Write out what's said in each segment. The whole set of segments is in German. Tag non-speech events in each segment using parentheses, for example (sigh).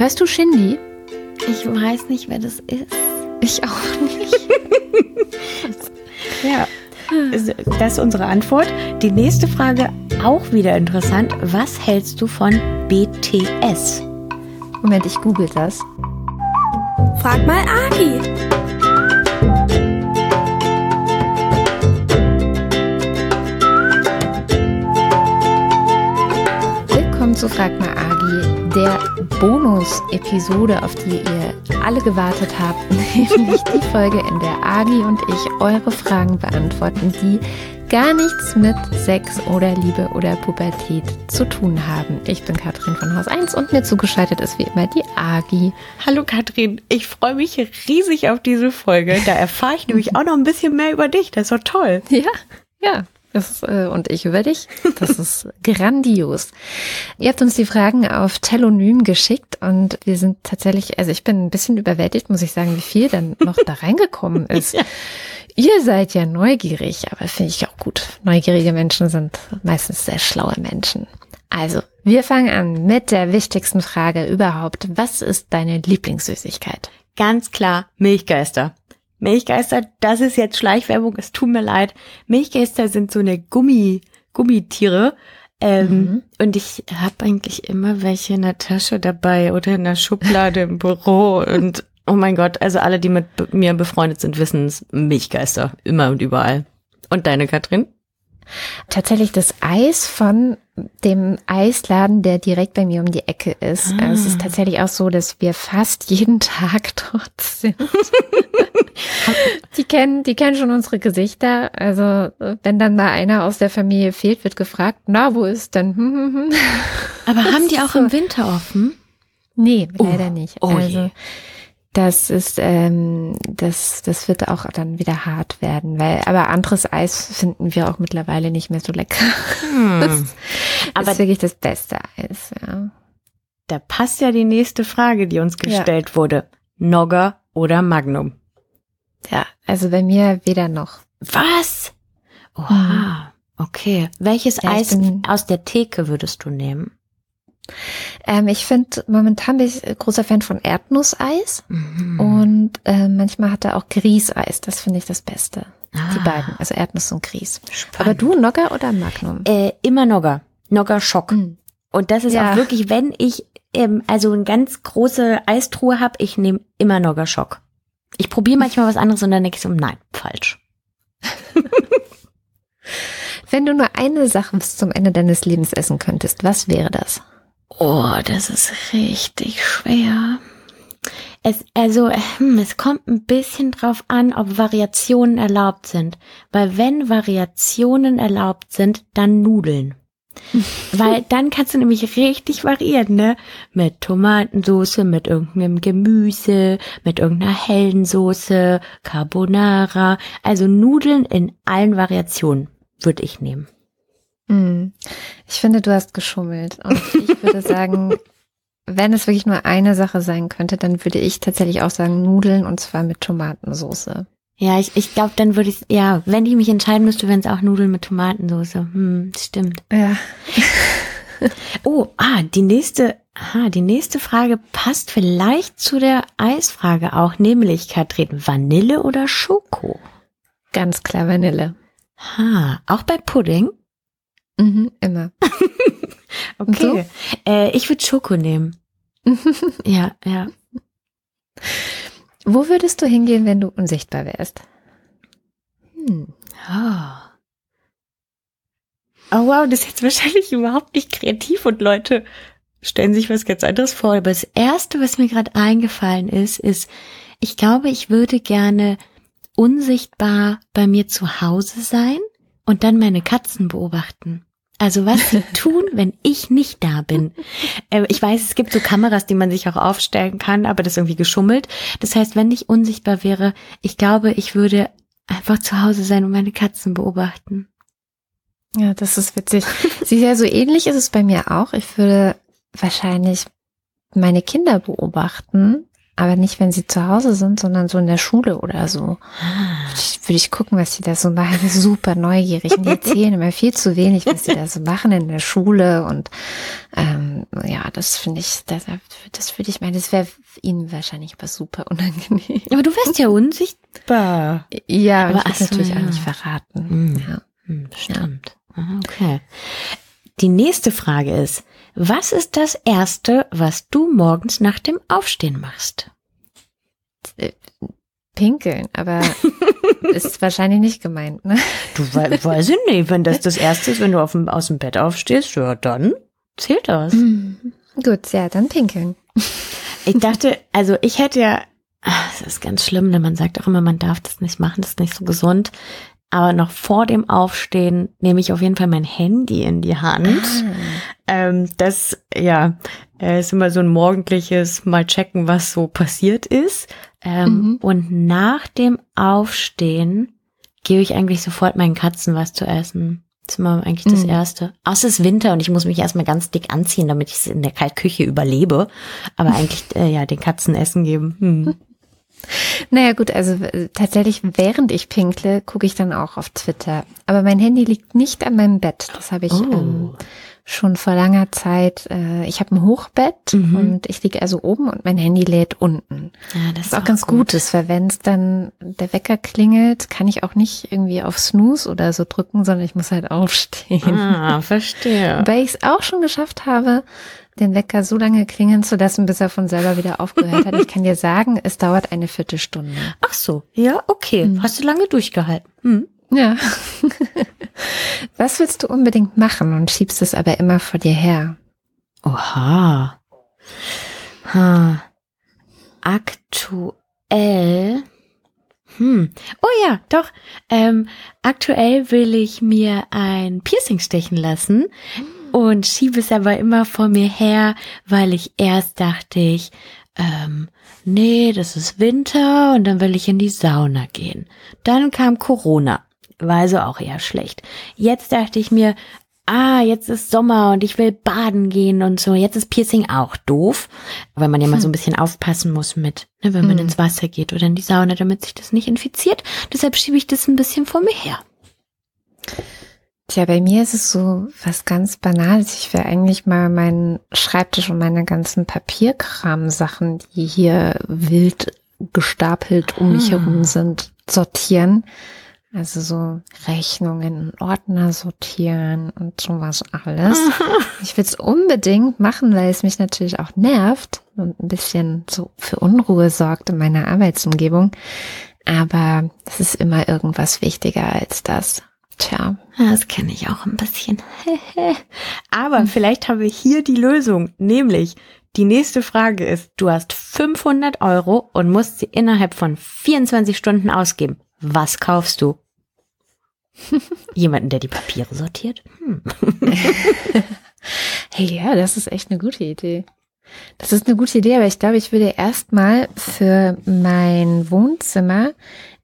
Hörst du Shindy? Ich weiß nicht, wer das ist. Ich auch nicht. (laughs) ja, das ist unsere Antwort. Die nächste Frage auch wieder interessant. Was hältst du von BTS? Moment, ich google das. Frag mal Agi. Willkommen zu Frag mal Agi, der Bonus-Episode, auf die ihr alle gewartet habt, (laughs) nämlich die Folge, in der Agi und ich eure Fragen beantworten, die gar nichts mit Sex oder Liebe oder Pubertät zu tun haben. Ich bin Katrin von Haus 1 und mir zugeschaltet ist wie immer die Agi. Hallo Katrin, ich freue mich riesig auf diese Folge. Da erfahre ich nämlich auch noch ein bisschen mehr über dich. Das ist doch toll. (laughs) Ja, ja. Das, äh, und ich über dich. Das ist (laughs) grandios. Ihr habt uns die Fragen auf Telonym geschickt und wir sind tatsächlich, also ich bin ein bisschen überwältigt, muss ich sagen, wie viel dann noch da reingekommen (laughs) ist. ja. Ihr seid ja neugierig, aber finde ich auch gut. Neugierige Menschen sind meistens sehr schlaue Menschen. Also, wir fangen an mit der wichtigsten Frage überhaupt. Was ist deine Lieblingssüßigkeit? Ganz klar, Milchgeister. Milchgeister, das ist jetzt Schleichwerbung, es tut mir leid. Milchgeister sind so eine Gummi, Gummitiere. Ähm, mhm. Und ich habe eigentlich immer welche in der Tasche dabei oder in der Schublade im Büro. Und oh mein Gott, also alle, die mit mir befreundet sind, wissen es, Milchgeister, immer und überall. Und deine, Katrin? Tatsächlich das Eis von dem Eisladen, der direkt bei mir um die Ecke ist. Ah. Also es ist tatsächlich auch so, dass wir fast jeden Tag (laughs) dort sind. die kennen, die kennen schon unsere Gesichter. Also wenn dann mal einer aus der Familie fehlt, wird gefragt, na, wo ist denn? Hm, hm, hm. Aber haben die auch im Winter offen? Nee, leider oh. nicht. Oh also je das ist, ähm, das, das wird auch dann wieder hart werden, weil, aber anderes Eis finden wir auch mittlerweile nicht mehr so lecker. Hm. (laughs) Das aber ist wirklich das beste Eis, ja. Da passt ja die nächste Frage, die uns gestellt ja. wurde. Nogger oder Magnum? Ja, also bei mir weder noch. Was? Oha, hm. okay. Welches ja, Eis aus der Theke würdest du nehmen? Ähm, ich finde, momentan bin ich großer Fan von Erdnusseis mhm. und äh, manchmal hat er auch Grießeis. Das finde ich das Beste. Ah. Die beiden, also Erdnuss und Grieß. Spannend. Aber du Nogger oder Magnum? Äh, immer Nogger. Nogger Schock. Mhm. Und das ist ja. auch wirklich, wenn ich ähm, also eine ganz große Eistruhe habe, ich nehme immer Nogger Schock. Ich probiere manchmal was anderes und dann denke ich so, nein, falsch. (laughs) Wenn du nur eine Sache bis zum Ende deines Lebens essen könntest, was wäre das? Oh, das ist richtig schwer. Es, also, hm, es kommt ein bisschen drauf an, ob Variationen erlaubt sind. Weil wenn Variationen erlaubt sind, dann Nudeln. (laughs) Weil dann kannst du nämlich richtig variieren, ne? Mit Tomatensoße, mit irgendeinem Gemüse, mit irgendeiner hellen Soße, Carbonara. Also Nudeln in allen Variationen würde ich nehmen. Hm. Ich finde, du hast geschummelt. Und ich würde sagen, (laughs) wenn es wirklich nur eine Sache sein könnte, dann würde ich tatsächlich auch sagen Nudeln und zwar mit Tomatensoße. Ja, ich, ich glaube, dann würde ich, ja, wenn ich mich entscheiden müsste, wären es auch Nudeln mit Tomatensoße. Hm, stimmt. Ja. (laughs) oh, ah, die nächste, ah, die nächste Frage passt vielleicht zu der Eisfrage auch, nämlich, Katrin, Vanille oder Schoko? Ganz klar Vanille. Ha, auch bei Pudding? Mhm, immer. (laughs) okay. Äh, ich würde Schoko nehmen. (laughs) ja, ja. Wo würdest du hingehen, wenn du unsichtbar wärst? Hm. Oh. oh wow, das ist jetzt wahrscheinlich überhaupt nicht kreativ und Leute stellen sich was ganz anderes vor. Aber das Erste, was mir gerade eingefallen ist, ist, ich glaube, ich würde gerne unsichtbar bei mir zu Hause sein und dann meine Katzen beobachten. Also was sie tun, wenn ich nicht da bin. Äh, ich weiß, es gibt so Kameras, die man sich auch aufstellen kann, aber das ist irgendwie geschummelt. Das heißt, wenn ich unsichtbar wäre, ich glaube, ich würde einfach zu Hause sein und meine Katzen beobachten. Ja, das ist witzig. Sie ja so ähnlich ist es bei mir auch. Ich würde wahrscheinlich meine Kinder beobachten aber nicht, wenn sie zu Hause sind, sondern so in der Schule oder so. Würde ich, würde ich gucken, was sie da so machen. (laughs) Super neugierig. Und die (laughs) erzählen immer viel zu wenig, was sie da so machen in der Schule. Und ähm, ja, das finde ich, das, das würde ich meinen, das wäre ihnen wahrscheinlich aber super unangenehm. Aber du wärst ja (laughs) unsichtbar. Ja, aber ich so, natürlich ja. auch nicht verraten. Hm. Ja. Stimmt. Ah, Okay. Die nächste Frage ist, was ist das Erste, was du morgens nach dem Aufstehen machst? Pinkeln, aber (laughs) ist wahrscheinlich nicht gemeint, ne? Du we weiß ich nicht, wenn das das Erste ist, wenn du dem, aus dem Bett aufstehst, ja, dann zählt das. Gut, ja, dann pinkeln. Ich dachte, also ich hätte ja, ach, das ist ganz schlimm, denn man sagt auch immer, man darf das nicht machen, das ist nicht so gesund. Aber noch vor dem Aufstehen nehme ich auf jeden Fall mein Handy in die Hand. Ah. Ähm, das, ja, äh, ist immer so ein morgendliches Mal checken, was so passiert ist. Ähm, Mhm. Und nach dem Aufstehen gebe ich eigentlich sofort meinen Katzen was zu essen. Das ist immer eigentlich das Mhm. Erste. Außer es ist Winter und ich muss mich erstmal ganz dick anziehen, damit ich es in der Kaltküche überlebe. Aber (laughs) eigentlich, äh, ja, den Katzen Essen geben. Hm. Naja gut, also tatsächlich, während ich pinkle, gucke ich dann auch auf Twitter. Aber mein Handy liegt nicht an meinem Bett. Das habe ich Oh. ähm, schon vor langer Zeit. Äh, ich habe ein Hochbett Mhm. und ich liege also oben und mein Handy lädt unten. Ja, das Was auch ganz gut ist, weil wenn es dann der Wecker klingelt, kann ich auch nicht irgendwie auf Snooze oder so drücken, sondern ich muss halt aufstehen. Ah, verstehe. (laughs) Weil ich es auch schon geschafft habe, den Wecker so lange klingen zu lassen, bis er von selber wieder aufgehört hat. Ich kann dir sagen, es dauert eine Viertelstunde. Ach so, ja, okay. Mhm. Hast du lange durchgehalten? Hm. Ja. (laughs) Was willst du unbedingt machen und schiebst es aber immer vor dir her? Oha. Ha. Aktuell. Hm. Oh ja, doch. Ähm, aktuell will ich mir ein Piercing stechen lassen und schiebe es aber immer vor mir her, weil ich erst dachte ich, ähm, nee, das ist Winter und dann will ich in die Sauna gehen. Dann kam Corona, war also auch eher schlecht. Jetzt dachte ich mir, ah, jetzt ist Sommer und ich will baden gehen und so. Jetzt ist Piercing auch doof, weil man ja mal so ein bisschen aufpassen muss mit, ne, wenn man Hm. ins Wasser geht oder in die Sauna, damit sich das nicht infiziert. Deshalb schiebe ich das ein bisschen vor mir her. Tja, bei mir ist es so was ganz Banales. Ich will eigentlich mal meinen Schreibtisch und meine ganzen Papierkram-Sachen, die hier wild gestapelt um mich Ah. herum sind, sortieren. Also so Rechnungen, Ordner sortieren und sowas alles. (laughs) Ich will es unbedingt machen, weil es mich natürlich auch nervt und ein bisschen so für Unruhe sorgt in meiner Arbeitsumgebung. Aber es ist immer irgendwas wichtiger als das. Tja. Ja, Das kenne ich auch ein bisschen. (laughs) Aber vielleicht habe ich hier die Lösung, nämlich die nächste Frage ist, du hast 500 Euro und musst sie innerhalb von 24 Stunden ausgeben. Was kaufst du? (laughs) Jemanden, der die Papiere sortiert? Hm. (laughs) Hey, ja, das ist echt eine gute Idee. Das ist eine gute Idee, aber ich glaube, ich würde erstmal für mein Wohnzimmer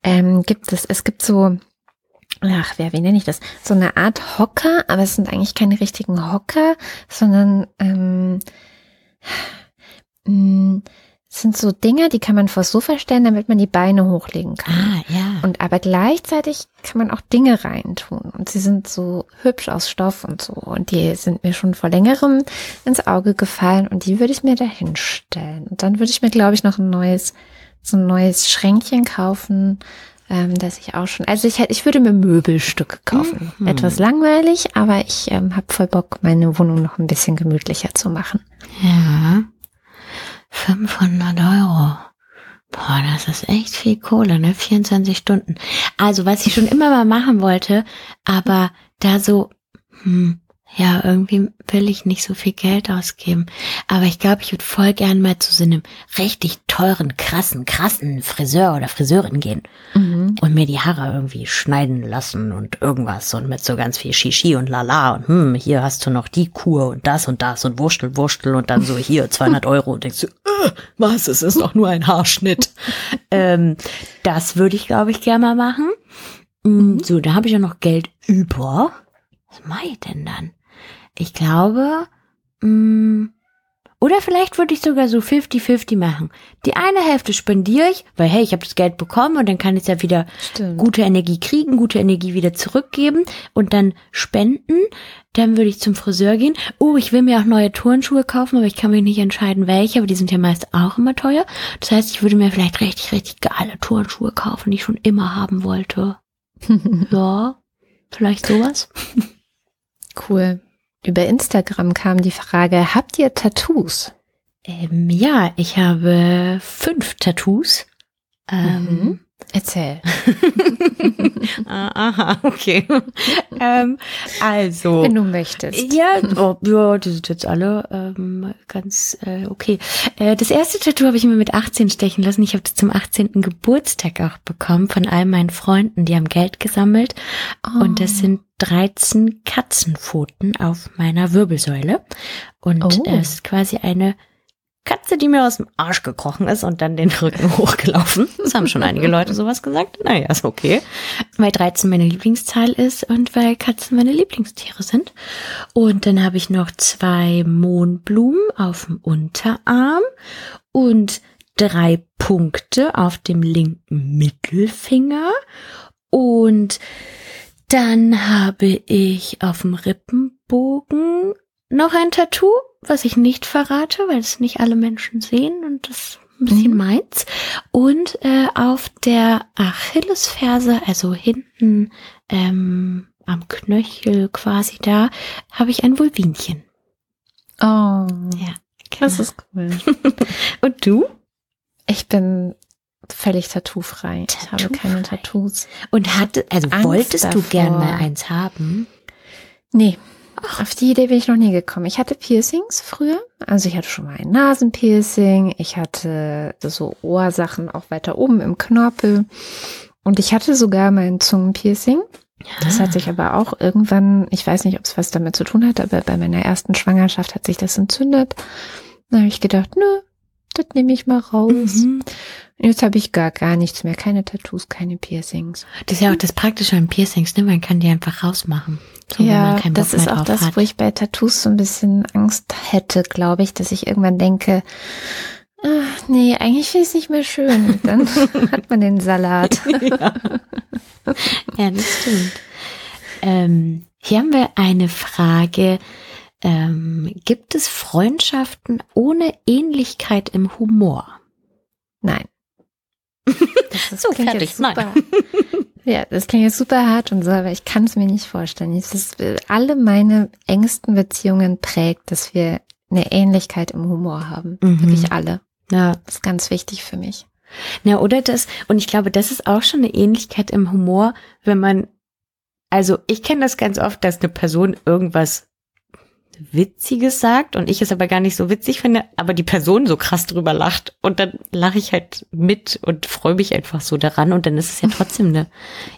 ähm, gibt es, es gibt so, ach, wer, wie nenne ich das? So eine Art Hocker, aber es sind eigentlich keine richtigen Hocker, sondern ähm, mh, es sind so Dinger, die kann man vors Sofa stellen, damit man die Beine hochlegen kann. Ah, ja. Und aber gleichzeitig kann man auch Dinge reintun. Und sie sind so hübsch aus Stoff und so. Und die sind mir schon vor längerem ins Auge gefallen. Und die würde ich mir da hinstellen. Und dann würde ich mir, glaube ich, noch ein neues, so ein neues Schränkchen kaufen, ähm, das ich auch schon. Also ich hätte, ich würde mir Möbelstücke kaufen. Mhm. Etwas langweilig, aber ich ähm, habe voll Bock, meine Wohnung noch ein bisschen gemütlicher zu machen. Ja. 500 Euro. Boah, das ist echt viel Kohle, ne? 24 Stunden. Also, was ich schon immer mal machen wollte, aber da so, hm, ja, irgendwie will ich nicht so viel Geld ausgeben. Aber ich glaube, ich würde voll gern mal zu so einem richtig teuren, krassen, krassen Friseur oder Friseurin gehen und mir die Haare irgendwie schneiden lassen und irgendwas und mit so ganz viel Shishi und Lala und hm, hier hast du noch die Kur und das und das und Wurstel, Wurstel und dann so hier (laughs) 200 Euro und denkst du, äh, was, es ist doch nur ein Haarschnitt. (laughs) ähm, das würde ich, glaube ich, gerne mal machen. Mm, So, da habe ich ja noch Geld über. Was mache ich denn dann? Ich glaube, mm, Oder vielleicht würde ich sogar so 50-50 machen. Die eine Hälfte spendiere ich, weil hey, ich habe das Geld bekommen und dann kann ich ja wieder Stimmt. gute Energie kriegen, gute Energie wieder zurückgeben und dann spenden. Dann würde ich zum Friseur gehen. Oh, ich will mir auch neue Turnschuhe kaufen, aber ich kann mich nicht entscheiden, welche, aber die sind ja meist auch immer teuer. Das heißt, ich würde mir vielleicht richtig, richtig geile Turnschuhe kaufen, die ich schon immer haben wollte. (laughs) ja, vielleicht sowas. Cool. Über Instagram kam die Frage, habt ihr Tattoos? Ähm, ja, ich habe fünf Tattoos. Ähm, Mhm. Erzähl. (laughs) ah, aha, okay. ähm, also. Wenn du möchtest. Ja, oh, ja, die sind jetzt alle ähm, ganz äh, okay. Äh, das erste Tattoo habe ich mir mit 18 stechen lassen. Ich habe das zum 18. Geburtstag auch bekommen von all meinen Freunden. Die haben Geld gesammelt. Und das sind 13 Katzenpfoten auf meiner Wirbelsäule. Und Oh. es ist quasi eine Katze, die mir aus dem Arsch gekrochen ist und dann den Rücken (laughs) hochgelaufen. Das haben schon einige Leute sowas gesagt. Naja, ist okay. Weil 13 meine Lieblingszahl ist und weil Katzen meine Lieblingstiere sind. Und dann habe ich noch zwei Mohnblumen auf dem Unterarm und drei Punkte auf dem linken Mittelfinger. Und dann habe ich auf dem Rippenbogen noch ein Tattoo, was ich nicht verrate, weil es nicht alle Menschen sehen und das ist ein bisschen Mhm. meins. Und äh, auf der Achillesferse, also hinten ähm, am Knöchel quasi da, habe ich ein Vulvinchen. Oh, Ja, das genau. ist cool. (laughs) Und du? Ich bin völlig tattoofrei. Ich habe keine. Tattoos. Und hatte, also Angst wolltest du davor. gern mal eins haben? Nee, auf die Idee bin ich noch nie gekommen. Ich hatte Piercings früher. Also ich hatte schon mal ein Nasenpiercing. Ich hatte so Ohrsachen auch weiter oben im Knorpel. Und ich hatte sogar mein Zungenpiercing. Das hat sich aber auch irgendwann, ich weiß nicht, ob es was damit zu tun hat, aber bei meiner ersten Schwangerschaft hat sich das entzündet. Da habe ich gedacht, nö, das nehme ich mal raus. Mhm. Jetzt habe ich gar, gar nichts mehr. Keine Tattoos, keine Piercings. Das ist ja auch das Praktische an Piercings, ne? Man kann die einfach rausmachen. So, wenn ja, man keinen Bock das ist auch das, hat. wo ich bei Tattoos so ein bisschen Angst hätte, glaube ich, dass ich irgendwann denke, ach, nee, eigentlich finde ich es nicht mehr schön. (laughs) Dann (laughs) hat man den Salat. (laughs) ja. ja, das stimmt. Ähm, hier haben wir eine Frage. Ähm, gibt es Freundschaften ohne Ähnlichkeit im Humor? Nein. Das ist, So, klingt fertig. super. (laughs) Ja, das klingt jetzt super hart und so, aber ich kann es mir nicht vorstellen. Es ist, alle meine engsten Beziehungen prägt, dass wir eine Ähnlichkeit im Humor haben. Mhm. Wirklich alle. Ja. Das ist ganz wichtig für mich. Na, oder das, und ich glaube, das ist auch schon eine Ähnlichkeit im Humor, wenn man, also ich kenne das ganz oft, dass eine Person irgendwas Witziges sagt und ich es aber gar nicht so witzig finde, aber die Person so krass drüber lacht und dann lache ich halt mit und freue mich einfach so daran und dann ist es ja trotzdem eine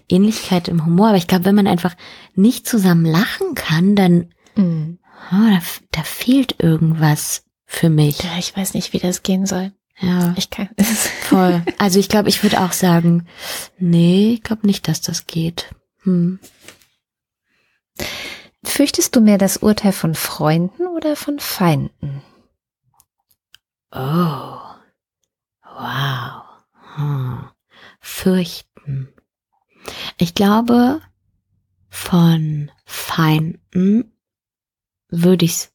Ähnlichkeit im Humor. Aber ich glaube, wenn man einfach nicht zusammen lachen kann, dann Mhm. oh, da, da fehlt irgendwas für mich. Ja, ich weiß nicht, wie das gehen soll. Ja. Ich kann. (laughs) Voll. Also ich glaube, ich würde auch sagen, nee, ich glaube nicht, dass das geht. Hm. Fürchtest du mehr das Urteil von Freunden oder von Feinden? Oh. Wow. Hm. Fürchten. Ich glaube, von Feinden würde ich es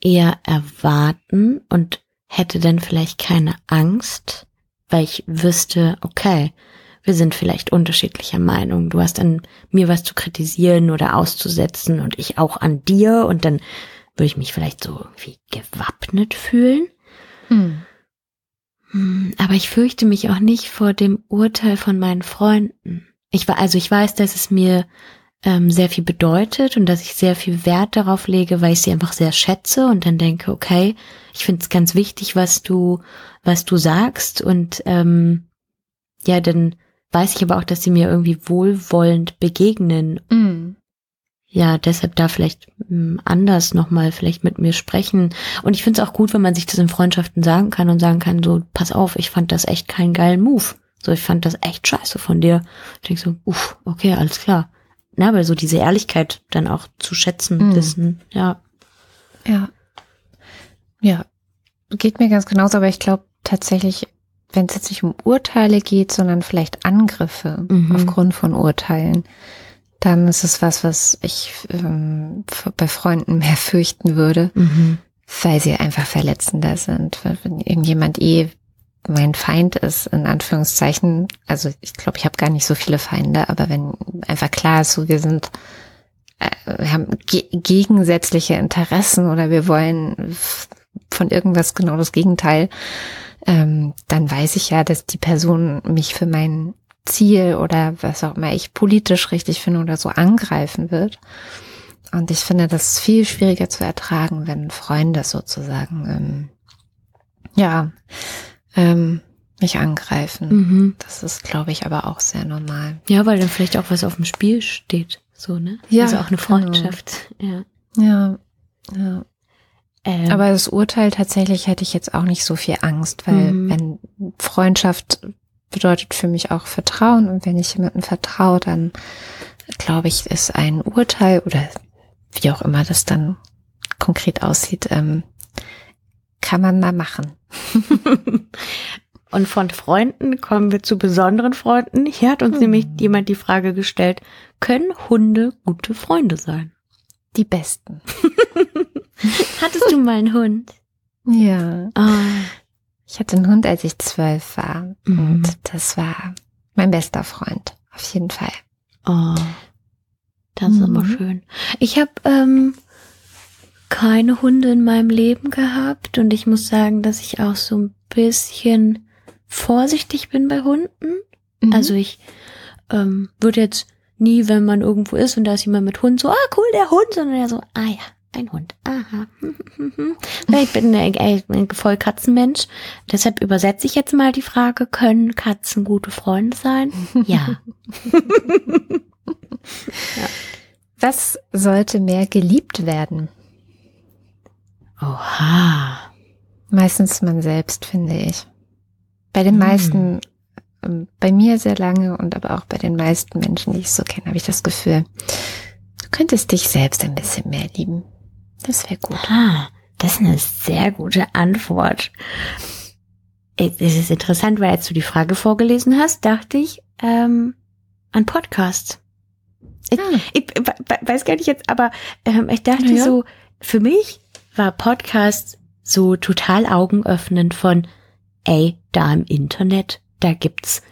eher erwarten und hätte dann vielleicht keine Angst, weil ich wüsste, okay, wir sind vielleicht unterschiedlicher Meinung. Du hast an mir was zu kritisieren oder auszusetzen und ich auch an dir und dann würde ich mich vielleicht so irgendwie gewappnet fühlen. Hm. Hm, Aber ich fürchte mich auch nicht vor dem Urteil von meinen Freunden. Ich war, also ich weiß, dass es mir ähm, sehr viel bedeutet und dass ich sehr viel Wert darauf lege, weil ich sie einfach sehr schätze und dann denke, okay, ich finde es ganz wichtig, was du, was du sagst und ähm, ja, dann weiß ich aber auch, dass sie mir irgendwie wohlwollend begegnen Hm. ja, deshalb da vielleicht mh, anders nochmal vielleicht mit mir sprechen. Und ich finde es auch gut, wenn man sich das in Freundschaften sagen kann und sagen kann, so, pass auf, ich fand das echt keinen geilen Move. So, ich fand das echt scheiße von dir. Ich denke so, uff, okay, alles klar. Na, aber so diese Ehrlichkeit dann auch zu schätzen Mhm. wissen, ja. Ja. Ja, geht mir ganz genauso, aber ich glaube tatsächlich, wenn es jetzt nicht um Urteile geht, sondern vielleicht Angriffe Mhm. aufgrund von Urteilen, dann ist es was, was ich ähm, bei Freunden mehr (laughs) fürchten würde, Mhm. weil sie einfach verletzender sind. Wenn, wenn irgendjemand eh mein Feind ist, in Anführungszeichen, also ich glaube, ich habe gar nicht so viele Feinde, aber wenn einfach klar ist, so wir sind, äh, wir haben ge gegensätzliche Interessen oder wir wollen von irgendwas genau das Gegenteil, ähm, dann weiß ich ja, dass die Person mich für mein Ziel oder was auch immer ich politisch richtig finde oder so angreifen wird. Und ich finde das viel schwieriger zu ertragen, wenn Freunde sozusagen, ähm, ja, ähm, mich angreifen. Mhm. Das ist, glaube ich, aber auch sehr normal. Ja, weil dann vielleicht auch was auf dem Spiel steht. So, ne? Ja, Also auch eine genau. Freundschaft. Ja. Ja, ja. Ähm, Aber das Urteil tatsächlich hätte ich jetzt auch nicht so viel Angst, weil Mhm. wenn Freundschaft bedeutet für mich auch Vertrauen und wenn ich jemandem vertraue, dann glaube ich, ist ein Urteil oder wie auch immer das dann konkret aussieht, ähm, kann man mal machen. (laughs) Und von Freunden kommen wir zu besonderen Freunden. Hier hat uns Hm. nämlich jemand die Frage gestellt, können Hunde gute Freunde sein? Die besten. (laughs) (laughs) Hattest du mal einen Hund? Ja. Ah, Ich hatte einen Hund, als ich zwölf war. Mhm. Und das war mein bester Freund. Auf jeden Fall. oh, das ist Mhm. immer schön. Ich habe ähm, keine Hunde in meinem Leben gehabt und ich muss sagen, dass ich auch so ein bisschen vorsichtig bin bei Hunden. Mhm. Also ich ähm, würde jetzt nie, wenn man irgendwo ist und da ist jemand mit Hund, so, ah cool, der Hund, sondern eher so, ah ja, ein Hund. Aha. Ja, (laughs) ich bin äh, äh, ein voll Katzenmensch. Deshalb übersetze ich jetzt mal die Frage, können Katzen gute Freunde sein? (laughs) Ja. Was sollte mehr geliebt werden? Oha. Meistens man selbst, finde ich. Bei den Hm. meisten, ähm, bei mir sehr lange und aber auch bei den meisten Menschen, die ich so kenne, habe ich das Gefühl, du könntest dich selbst ein bisschen mehr lieben. Das wäre gut. Ah, das ist eine sehr gute Antwort. Es ist interessant, weil als du die Frage vorgelesen hast, dachte ich ähm, an Podcasts. Ich, Ah. ich we- we- weiß gar nicht jetzt, aber ähm, ich dachte Ja. so, für mich war Podcast so total augenöffnend von, ey, da im Internet, da gibt's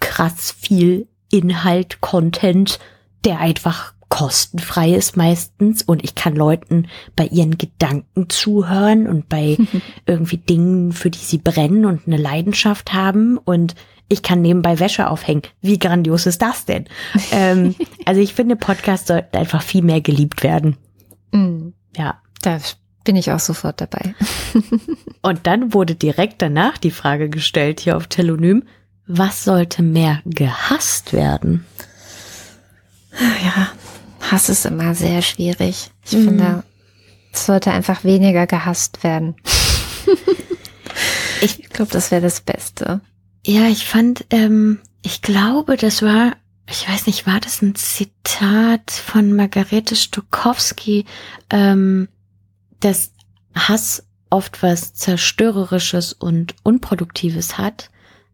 krass viel Inhalt, Content, der einfach kostenfrei ist meistens und ich kann Leuten bei ihren Gedanken zuhören und bei (laughs) irgendwie Dingen, für die sie brennen und eine Leidenschaft haben und ich kann nebenbei Wäsche aufhängen. Wie grandios ist das denn? (laughs) ähm, also ich finde, Podcasts sollten einfach viel mehr geliebt werden. Mm, Ja. Da bin ich auch sofort dabei. (laughs) Und dann wurde direkt danach die Frage gestellt hier auf Telonym, was sollte mehr gehasst werden? Ja, Hass ist immer sehr schwierig. Ich Mhm. finde, es sollte einfach weniger gehasst werden. (laughs) ich glaube, das wäre das Beste. Ja, ich fand, ähm, ich glaube, das war, ich weiß nicht, war das ein Zitat von Margarete Stokowski, ähm, dass Hass oft was Zerstörerisches und Unproduktives hat,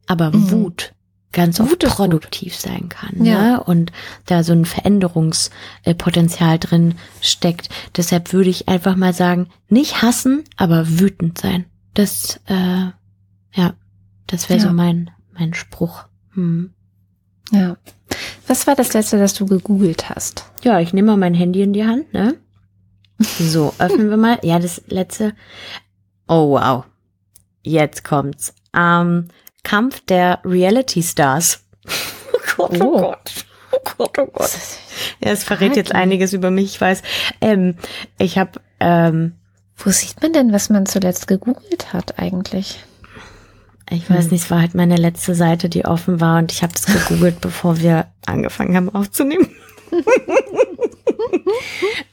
aber Mhm. Wut ganz oft ist gut. produktiv sein kann. Ja. Ne? Und da so ein Veränderungspotenzial drin steckt. Deshalb würde ich einfach mal sagen, nicht hassen, aber wütend sein. Das, äh, ja, das wäre Ja. so mein, mein Spruch. Hm. Ja. Was war das letzte, das du gegoogelt hast? Ja, ich nehme mal mein Handy in die Hand, ne? (laughs) So, öffnen wir mal. Ja, das letzte. Oh, wow. Jetzt kommt's. Ähm, Kampf der Reality Stars. (laughs) Oh Gott, oh, Oh. Gott. Oh Gott, oh Gott. Ja, es verrät jetzt einiges über mich, ich weiß. Ähm, ich habe, ähm, Wo sieht man denn, was man zuletzt gegoogelt hat eigentlich? ich weiß Hm. nicht, es war halt meine letzte Seite, die offen war und ich habe das gegoogelt, (laughs) bevor wir angefangen haben aufzunehmen. (laughs)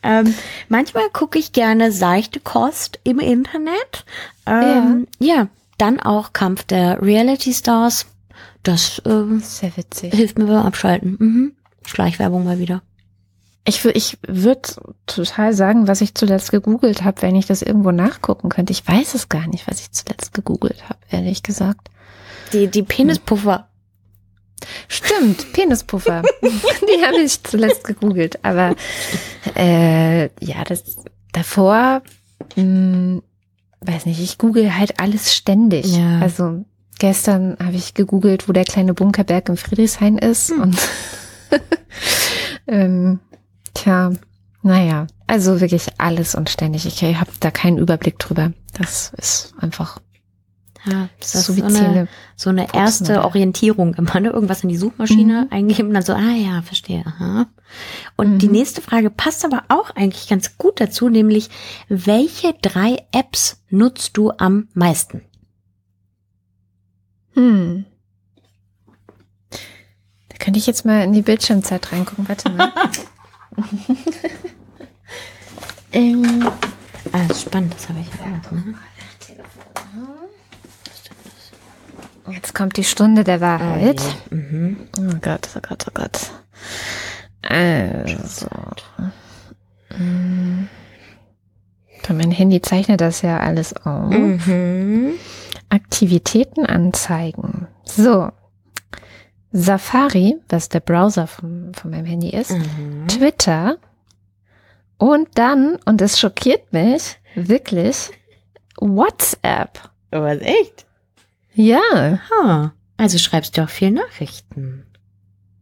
ähm, manchmal gucke ich gerne seichte Kost im Internet. Ähm, ja. Dann auch Kampf der Reality Stars. Das ähm, Sehr witzig. hilft mir beim Abschalten. Mhm. Schleichwerbung mal wieder. Ich, ich würde total sagen, was ich zuletzt gegoogelt habe, wenn ich das irgendwo nachgucken könnte. Ich weiß es gar nicht, was ich zuletzt gegoogelt habe, ehrlich gesagt. Die, die Penispuffer. Stimmt, Penispuffer. (laughs) (laughs) Die habe ich zuletzt gegoogelt. Aber äh, ja, das davor, mh, weiß nicht, ich google halt alles ständig. Ja. Also gestern habe ich gegoogelt, wo der kleine Bunkerberg im Friedrichshain ist. Und (laughs) ähm, tja, naja, also wirklich alles und ständig. Ich habe da keinen Überblick drüber. Das ist einfach Ja, das ist so so, wie eine, so eine erste oder- Orientierung immer, ne? Irgendwas in die Suchmaschine Mhm. eingeben, dann so, ah ja, verstehe. Aha. Und die Mhm. nächste Frage passt aber auch eigentlich ganz gut dazu, nämlich, welche drei Apps nutzt du am meisten? Hm. Da könnte ich jetzt mal in die Bildschirmzeit reingucken. Warte mal. (laughs) (laughs) ähm, Ah, das ist spannend, das habe ich ja auch. Ne? Jetzt kommt die Stunde der Wahrheit. Mhm. Oh Gott, oh Gott, oh Gott. Also. Hm. Bei meinem Handy zeichnet das ja alles auf. Mhm. Aktivitäten anzeigen. So. Safari, was der Browser von, von meinem Handy ist. Mhm. Twitter und dann, und es schockiert mich wirklich, WhatsApp. Was echt? Ja, Ha. Also schreibst du auch viel Nachrichten.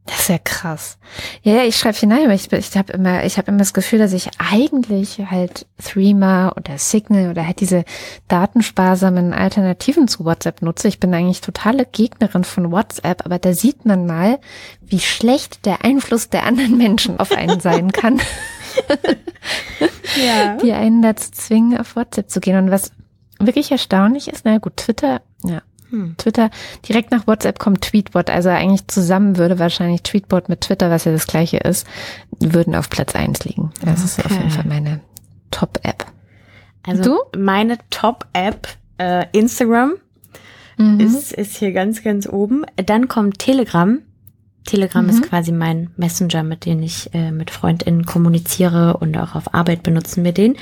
das ist ja krass. Ja, ja ich schreibe hinein, aber ich, ich habe immer, ich habe immer das Gefühl, dass ich eigentlich halt Threema oder Signal oder halt diese datensparsamen Alternativen zu WhatsApp nutze. Ich bin eigentlich totale Gegnerin von WhatsApp, aber da sieht man mal, wie schlecht der Einfluss der anderen Menschen auf einen sein (laughs) kann. Ja. die einen dazu zwingen, auf WhatsApp zu gehen. Und was wirklich erstaunlich ist, na gut, Twitter, ja, Hm. Twitter, direkt nach WhatsApp kommt Tweetbot, also eigentlich zusammen würde wahrscheinlich Tweetbot mit Twitter, was ja das gleiche ist, würden auf Platz eins liegen. Das ist auf Okay. jeden Fall meine Top-App. Also Du? meine Top-App äh, Instagram Mhm. ist, ist hier ganz, ganz oben. Dann kommt Telegram. Telegram Mhm. ist quasi mein Messenger, mit dem ich äh, mit FreundInnen kommuniziere und auch auf Arbeit benutzen wir den.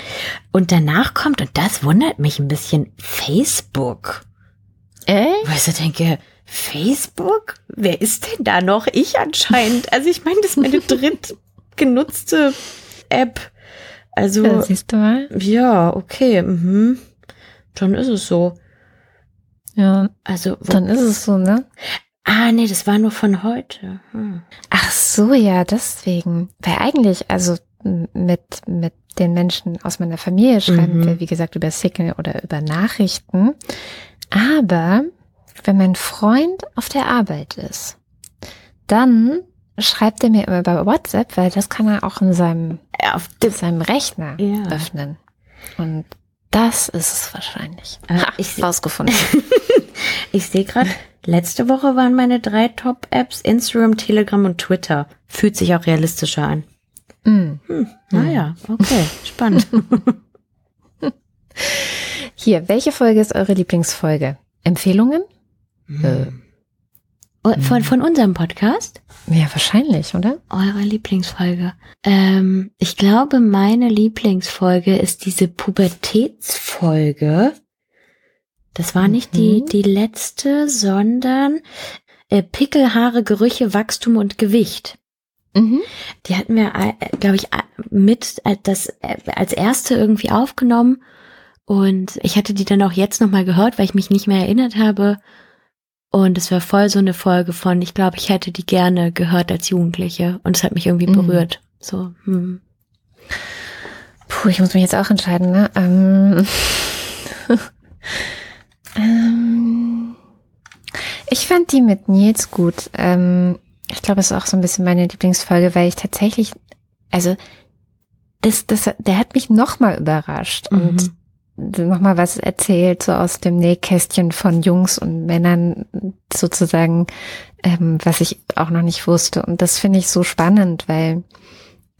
Und danach kommt, und das wundert mich ein bisschen, Facebook. Echt? Wo ich so denke, Facebook? Wer ist denn da noch? Ich anscheinend. Also ich meine, das ist meine drittgenutzte App. Also Ja, siehst du mal. ja, okay, mhm. Dann ist es so. Ja, Also, dann ist es so, ne? ah, nee, das war nur von heute. Hm. Ach so, ja, deswegen. Weil eigentlich, also mit, mit den Menschen aus meiner Familie schreiben Mhm. wir, wie gesagt, über Signal oder über Nachrichten. Aber wenn mein Freund auf der Arbeit ist, dann schreibt er mir immer über WhatsApp, weil das kann er auch in seinem, Auf auf seinem Rechner Ja. öffnen. Und das ist es wahrscheinlich. Äh, Ha, ich- rausgefunden. (laughs) ich sehe gerade, letzte Woche waren meine drei Top-Apps Instagram, Telegram und Twitter. Fühlt sich auch realistischer an. Mm. Hm, naja, okay, spannend. (laughs) (laughs) Hier, welche Folge ist eure Lieblingsfolge? Empfehlungen? Äh, Und von, von unserem Podcast? ja, wahrscheinlich, oder? Eure Lieblingsfolge. Ähm, ich glaube, meine Lieblingsfolge ist diese Pubertätsfolge. Das war nicht die, Mhm. die letzte, sondern äh, Pickel, Haare, Gerüche, Wachstum und Gewicht. Mhm. Die hatten wir, glaube ich, äh, mit äh, das äh, als erste irgendwie aufgenommen. Und ich hatte die dann auch jetzt nochmal gehört, weil ich mich nicht mehr erinnert habe. Und es war voll so eine Folge von, ich glaube, ich hätte die gerne gehört als Jugendliche. Und es hat mich irgendwie Mhm. berührt. So, hm. Puh, ich muss mich jetzt auch entscheiden, ne? Ähm, (laughs) ähm, ich fand die mit Nils gut. Ähm, ich glaube, es ist auch so ein bisschen meine Lieblingsfolge, weil ich tatsächlich, also das, das, der hat mich nochmal überrascht und nochmal was erzählt, so aus dem Nähkästchen von Jungs und Männern sozusagen, ähm, was ich auch noch nicht wusste. Und das finde ich so spannend, weil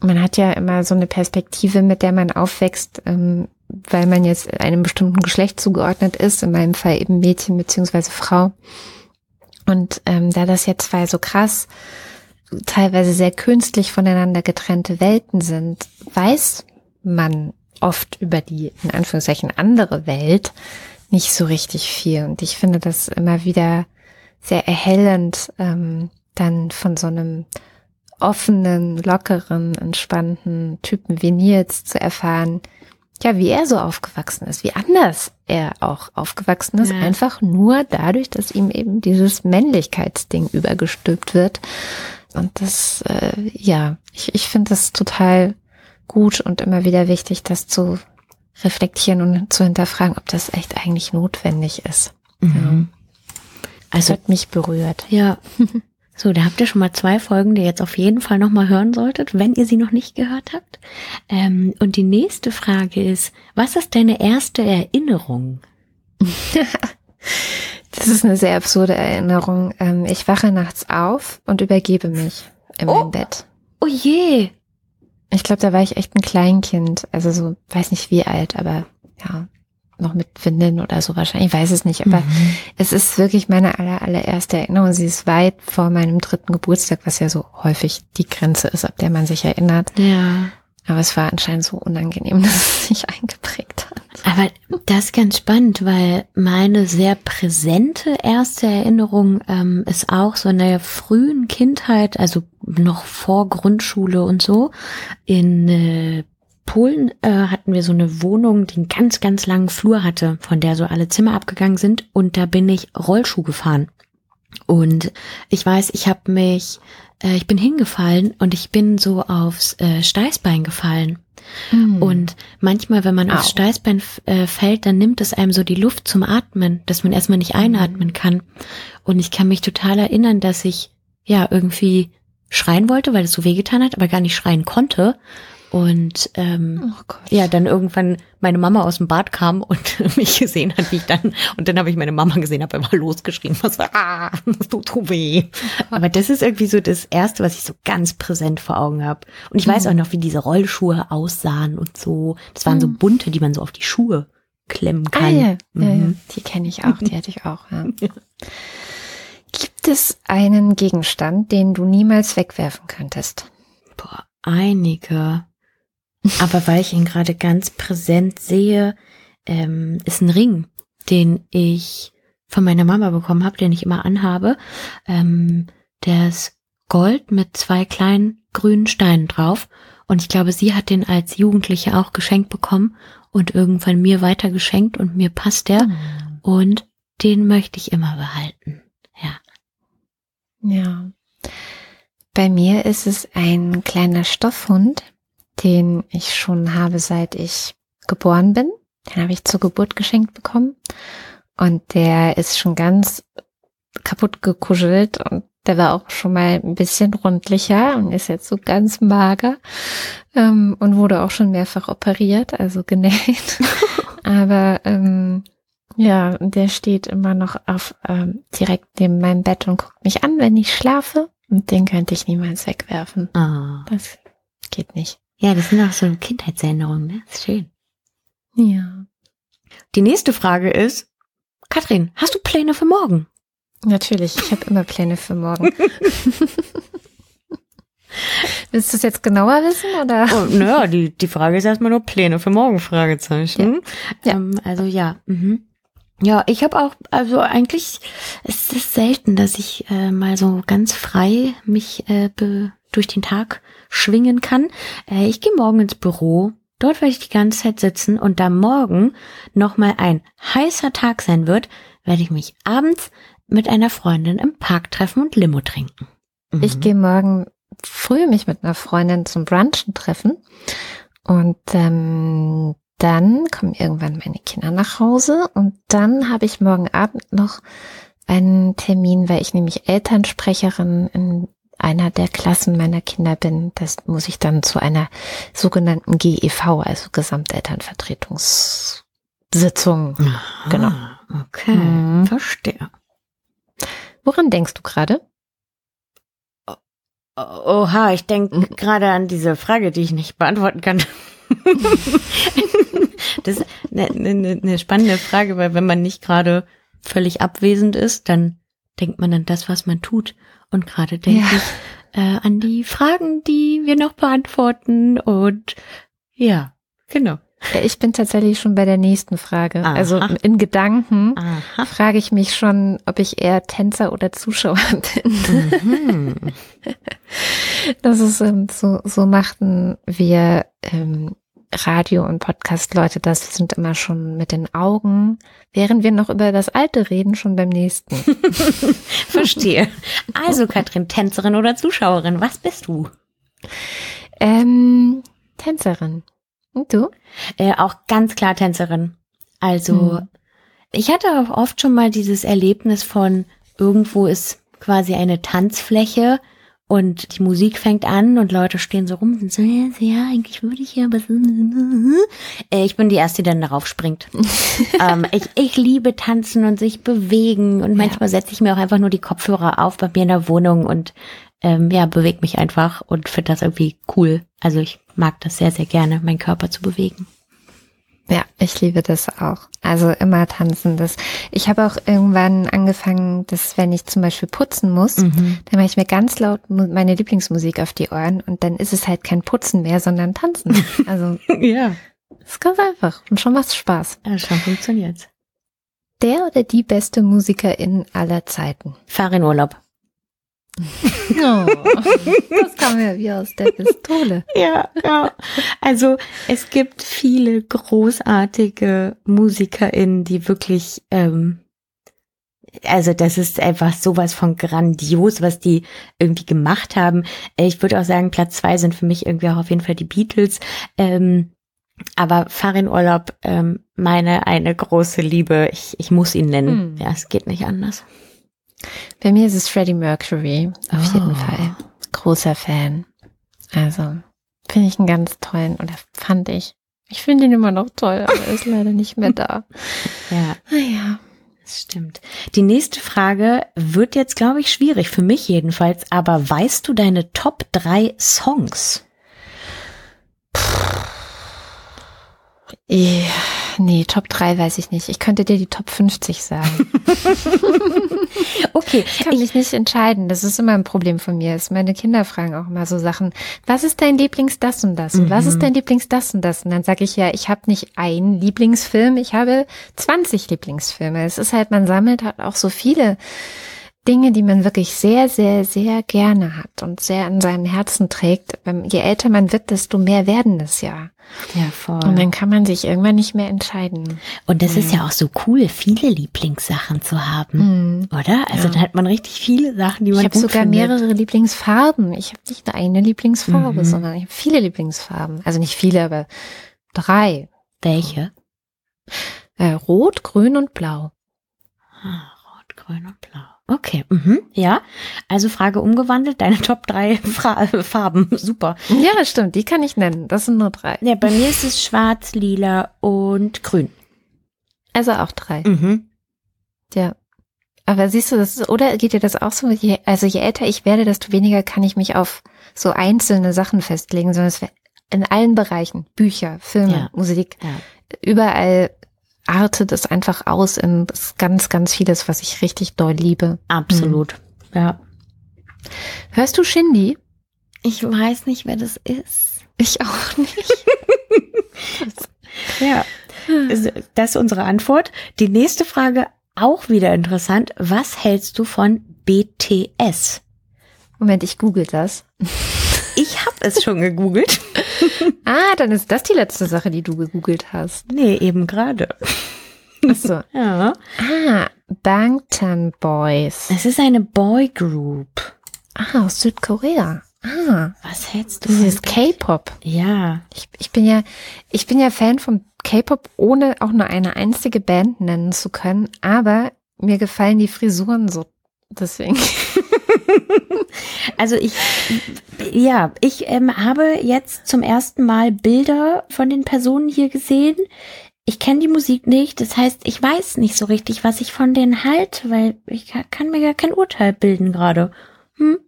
man hat ja immer so eine Perspektive, mit der man aufwächst, ähm, weil man jetzt einem bestimmten Geschlecht zugeordnet ist, in meinem Fall eben Mädchen beziehungsweise Frau. Und ähm, da das jetzt zwei so krass teilweise sehr künstlich voneinander getrennte Welten sind, weiß man oft über die, in Anführungszeichen, andere Welt nicht so richtig viel. Und ich finde das immer wieder sehr erhellend, ähm, dann von so einem offenen, lockeren, entspannten Typen wie Nils zu erfahren, ja, wie er so aufgewachsen ist, wie anders er auch aufgewachsen ist, ja. einfach nur dadurch, dass ihm eben dieses Männlichkeitsding übergestülpt wird. Und das, äh, ja, ich, ich finde das total gut und immer wieder wichtig, das zu reflektieren und zu hinterfragen, ob das echt eigentlich notwendig ist. Mhm. Also hat mich berührt. Ja. (laughs) So, da habt ihr schon mal zwei Folgen, die ihr jetzt auf jeden Fall nochmal hören solltet, wenn ihr sie noch nicht gehört habt. Ähm, und die nächste Frage ist, was ist deine erste Erinnerung? (laughs) das ist eine sehr absurde Erinnerung. Ähm, ich wache nachts auf und übergebe mich in oh. meinem Bett. Oh je. Ich glaube, da war ich echt ein Kleinkind. Also so, weiß nicht wie alt, aber ja, noch mit Windeln oder so wahrscheinlich, ich weiß es nicht, aber mhm. es ist wirklich meine aller, allererste Erinnerung. Sie ist weit vor meinem dritten Geburtstag, was ja so häufig die Grenze ist, ab der man sich erinnert. Ja. Aber es war anscheinend so unangenehm, (laughs) dass es sich eingeprägt hat. Aber das ist ganz spannend, weil meine sehr präsente erste Erinnerung ähm, ist auch so in der frühen Kindheit, also noch vor Grundschule und so, in äh, Polen äh, hatten wir so eine Wohnung, die einen ganz, ganz langen Flur hatte, von der so alle Zimmer abgegangen sind. Und da bin ich Rollschuh gefahren. Und ich weiß, ich habe mich, äh, ich bin hingefallen und ich bin so aufs äh, Steißbein gefallen. Mm. Und manchmal, wenn man Au. aufs Steißbein äh, fällt, dann nimmt es einem so die Luft zum Atmen, dass man erstmal nicht einatmen kann. Und ich kann mich total erinnern, dass ich ja irgendwie schreien wollte, weil es so wehgetan hat, aber gar nicht schreien konnte. Und ähm, oh ja, dann irgendwann meine Mama aus dem Bad kam und (laughs) mich gesehen hat, wie ich dann, und dann habe ich meine Mama gesehen, habe einfach losgeschrien, was ah, das tut weh. Aber das ist irgendwie so das Erste, was ich so ganz präsent vor Augen habe. Und ich mhm. weiß auch noch, wie diese Rollschuhe aussahen und so. Das waren mhm. so bunte, die man so auf die Schuhe klemmen ah, kann. Ah, ja. Mhm. ja, ja. Die kenne ich auch, die hatte ich auch. (laughs) Ja. Gibt es einen Gegenstand, den du niemals wegwerfen könntest? Boah, einige. Aber weil ich ihn gerade ganz präsent sehe, ähm, ist ein Ring, den ich von meiner Mama bekommen habe, den ich immer anhabe. Ähm, der ist Gold mit zwei kleinen grünen Steinen drauf. Und ich glaube, sie hat den als Jugendliche auch geschenkt bekommen und irgendwann mir weiter geschenkt und mir passt der. Mhm. Und den möchte ich immer behalten. Ja. Ja. Bei mir ist es ein kleiner Stoffhund, den ich schon habe, seit ich geboren bin. Den habe ich zur Geburt geschenkt bekommen. Und der ist schon ganz kaputt gekuschelt und der war auch schon mal ein bisschen rundlicher und ist jetzt so ganz mager ähm, und wurde auch schon mehrfach operiert, also (laughs) genäht. Aber ähm, ja, der steht immer noch auf ähm, direkt neben meinem Bett und guckt mich an, wenn ich schlafe. Und den könnte ich niemals wegwerfen. Oh. Das geht nicht. Ja, das sind auch so Kindheitserinnerungen, ne? Das ist schön. Ja. Die nächste Frage ist, Katrin, hast du Pläne für morgen? Natürlich, ich habe immer Pläne für morgen. (laughs) Willst du es jetzt genauer wissen oder? Oh, naja, die, die Frage ist erstmal nur Pläne für morgen, Fragezeichen. Ja. Ähm, also ja. Mhm. Ja, ich habe auch, also eigentlich ist es selten, dass ich äh, mal so ganz frei mich äh, be, durch den Tag schwingen kann. Äh, ich gehe morgen ins Büro. Dort werde ich die ganze Zeit sitzen und da morgen nochmal ein heißer Tag sein wird, werde ich mich abends mit einer Freundin im Park treffen und Limo trinken. Mhm. Ich gehe morgen früh mich mit einer Freundin zum Brunchen treffen und ähm, dann kommen irgendwann meine Kinder nach Hause und dann habe ich morgen Abend noch einen Termin, weil ich nämlich Elternsprecherin in einer der Klassen meiner Kinder bin. Das muss ich dann zu einer sogenannten GEV, also Gesamtelternvertretungssitzung. Aha, genau. Okay, mhm. verstehe. Woran denkst du gerade? Oha, ich denke mhm. gerade an diese Frage, die ich nicht beantworten kann. (laughs) das ist eine, eine, eine spannende Frage, weil wenn man nicht gerade völlig abwesend ist, dann denkt man an das, was man tut. Und gerade denke ja. ich äh, an die Fragen, die wir noch beantworten. Und ja, genau. Ja, ich bin tatsächlich schon bei der nächsten Frage. Aha. Also in Gedanken Aha. frage ich mich schon, ob ich eher Tänzer oder Zuschauer (laughs) bin. Mhm. Das ist ähm, so, so machten wir ähm, Radio- und Podcast-Leute das. Sind immer schon mit den Augen, während wir noch über das Alte reden, schon beim nächsten. (laughs) Verstehe. Also, Katrin, Tänzerin oder Zuschauerin, was bist du? Ähm, Tänzerin. Und du? Äh, auch ganz klar Tänzerin. Also, Hm. ich hatte auch oft schon mal dieses Erlebnis von, irgendwo ist quasi eine Tanzfläche und die Musik fängt an und Leute stehen so rum und so, ja, ja eigentlich würde ich ja, aber so, äh, ich bin die Erste, die dann darauf springt. (laughs) ähm, ich, ich liebe tanzen und sich bewegen und manchmal setze ich mir auch einfach nur die Kopfhörer auf bei mir in der Wohnung und ähm, ja, bewege mich einfach und finde das irgendwie cool. Also ich mag das sehr, sehr gerne, meinen Körper zu bewegen. Ja, ich liebe das auch. Also immer tanzen. Das. Ich habe auch irgendwann angefangen, dass wenn ich zum Beispiel putzen muss, Mhm. dann mache ich mir ganz laut meine Lieblingsmusik auf die Ohren und dann ist es halt kein Putzen mehr, sondern Tanzen. (laughs) Also Ja, es ist ganz einfach und schon macht Spaß. ja schon funktioniert. Der oder die beste Musikerin aller Zeiten. Fahr in Urlaub. Oh, das kam ja wie aus der Pistole. Ja, ja. Also es gibt viele großartige MusikerInnen, die wirklich, ähm, also das ist einfach sowas von grandios, was die irgendwie gemacht haben. Ich würde auch sagen, Platz zwei sind für mich irgendwie auch auf jeden Fall die Beatles. Ähm, aber Farin Urlaub, ähm, meine eine große Liebe. Ich, ich muss ihn nennen. Hm. Ja, es geht nicht anders. Bei mir ist es Freddie Mercury, auf Oh. jeden Fall. Großer Fan. Also, finde ich einen ganz tollen, oder fand ich. Ich finde ihn immer noch toll, aber er ist leider nicht mehr da. (laughs) Ja. Naja. Das stimmt. Die nächste Frage wird jetzt, glaube ich, schwierig, für mich jedenfalls, aber weißt du deine Top 3 Songs? Nee, Top 3 weiß ich nicht. Ich könnte dir die Top 50 sagen. (laughs) Okay, Ich kann mich nicht entscheiden. Das ist immer ein Problem von mir. Ist meine Kinder fragen auch immer so Sachen. Was ist dein Lieblings das und das? Und was ist dein Lieblings das und das? Und dann sage ich ja, ich habe nicht einen Lieblingsfilm, ich habe 20 Lieblingsfilme. Es ist halt, man sammelt halt auch so viele Dinge, die man wirklich sehr, sehr, sehr gerne hat und sehr an seinem Herzen trägt. Je älter man wird, desto mehr werden es ja. ja, Und voll. dann kann man sich irgendwann nicht mehr entscheiden. Und das ist ja auch so cool, viele Lieblingssachen zu haben, Hm. oder? Also Ja. da hat man richtig viele Sachen, die man Ich habe sogar findet. mehrere Lieblingsfarben. Ich habe nicht nur eine Lieblingsfarbe, Mhm. sondern ich habe viele Lieblingsfarben. Also nicht viele, aber drei. Welche? Äh, Rot, Grün und Blau. Ah, Rot, Grün und Blau. Okay, mhm, ja. Also Frage umgewandelt, deine (laughs) Top 3 Fra Farben. Super. Ja, stimmt, die kann ich nennen. Das sind nur drei. Ja, bei mir ist es schwarz, lila und grün. Also auch drei. Mhm. Ja. Aber siehst du, das ist, oder geht dir das auch so? Je, also je älter ich werde, desto weniger kann ich mich auf so einzelne Sachen festlegen, sondern es wär in allen Bereichen, Bücher, Filme, Ja. Musik, Ja. überall artet es einfach aus in ganz, ganz vieles, was ich richtig doll liebe. Absolut. Ja. Hörst du Shindy? Ich weiß nicht, wer das ist. Ich auch nicht. (laughs) Ja. Das ist unsere Antwort. Die nächste Frage auch wieder interessant. Was hältst du von BTS? Moment, ich google das. (laughs) Ich habe es schon gegoogelt. (laughs) Ah, dann ist das die letzte Sache, die du gegoogelt hast. Nee, eben gerade. Achso. (laughs) Ja. Ah, Bangtan Boys. Es ist eine Boygroup. Ah, aus Südkorea. Ah, Was hältst du dieses von K-Pop. Ja. Ich, ich bin ja, ich bin ja Fan von K-Pop, ohne auch nur eine einzige Band nennen zu können, aber mir gefallen die Frisuren so. Deswegen. (laughs) (laughs) Also ich, ja, ich ähm, habe jetzt zum ersten Mal Bilder von den Personen hier gesehen. Ich kenne die Musik nicht, das heißt, ich weiß nicht so richtig, was ich von denen halte, weil ich ka- kann mir gar kein Urteil bilden gerade. Hm?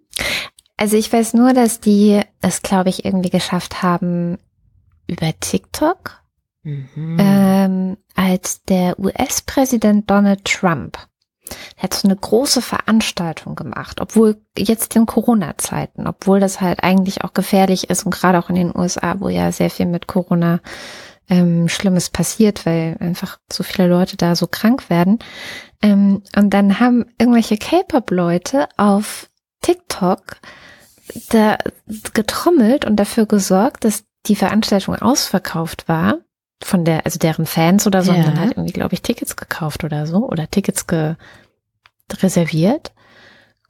Also ich weiß nur, dass die es, glaube ich, irgendwie geschafft haben über TikTok, Mhm. ähm, als der US-Präsident Donald Trump, hat so eine große Veranstaltung gemacht, obwohl jetzt in Corona-Zeiten, obwohl das halt eigentlich auch gefährlich ist und gerade auch in den USA, wo ja sehr viel mit Corona ähm, Schlimmes passiert, weil einfach so viele Leute da so krank werden. Ähm, und dann haben irgendwelche K-Pop-Leute auf TikTok da getrommelt und dafür gesorgt, dass die Veranstaltung ausverkauft war von der, also deren Fans oder so, Ja. und dann hat irgendwie, glaube ich, Tickets gekauft oder so oder Tickets ge reserviert.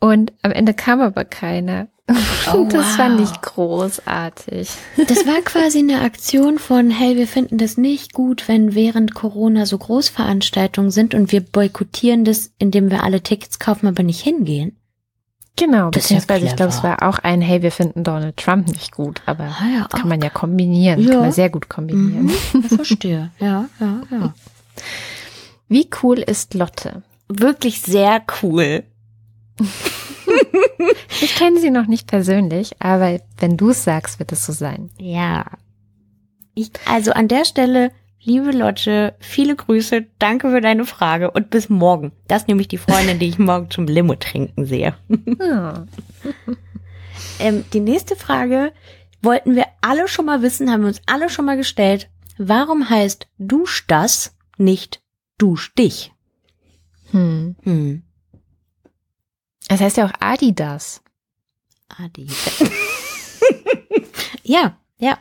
Und am Ende kam aber keiner. (laughs) Oh, das fand wow. ich großartig. Das war (laughs) quasi eine Aktion von, hey, wir finden das nicht gut, wenn während Corona so Großveranstaltungen sind und wir boykottieren das, indem wir alle Tickets kaufen, aber nicht hingehen. Genau, Das ist ja beziehungsweise ich glaube, es war auch ein, hey, wir finden Donald Trump nicht gut, aber Ah ja, kann man ja kombinieren, Ja. kann man sehr gut kombinieren. Mhm, ich verstehe. Ja, ja, ja. Wie cool ist Lotte? Wirklich sehr cool. (laughs) Ich kenne sie noch nicht persönlich, aber wenn du es sagst, wird es so sein. Ja. Ich, also an der Stelle, liebe Lotte, viele Grüße, danke für deine Frage und bis morgen. Das ist nämlich die Freundin, die ich (laughs) morgen zum Limo trinken sehe. Ja. Ähm, die nächste Frage wollten wir alle schon mal wissen, haben wir uns alle schon mal gestellt. Warum heißt Dusch das nicht Dusch dich? Hm. Hm. Das heißt ja auch Adidas. Adi. (laughs) ja, ja.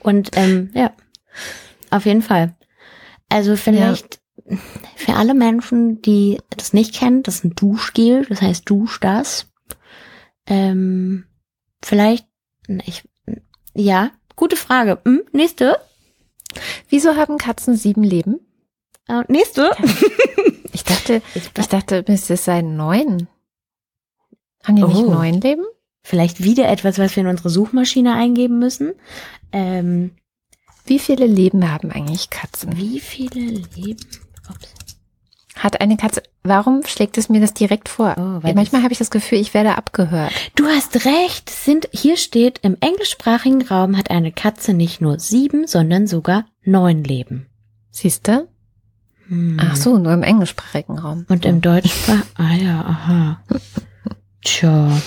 Und ähm, ja, auf jeden Fall. Also vielleicht für alle Menschen, die das nicht kennen, das ist ein Duschgel, das heißt Dusch das. Ähm, vielleicht, ich, ja, gute Frage. Hm, nächste. Wieso haben Katzen sieben Leben? Äh, nächste. (laughs) Ich dachte, ich dachte, es seien neun. Haben die nicht Oh. neun Leben? Vielleicht wieder etwas, was wir in unsere Suchmaschine eingeben müssen. Ähm, Wie viele Leben haben eigentlich Katzen? wie viele Leben? Ups. Hat eine Katze, warum schlägt es mir das direkt vor? Oh, weil Manchmal habe ich das Gefühl, ich werde abgehört. Du hast recht. Sind, hier steht, im englischsprachigen Raum hat eine Katze nicht nur sieben, sondern sogar neun Leben. Siehst du? Ach so, nur im englischsprachigen Raum. Und im Deutschsprach, ah ja, aha. Tja,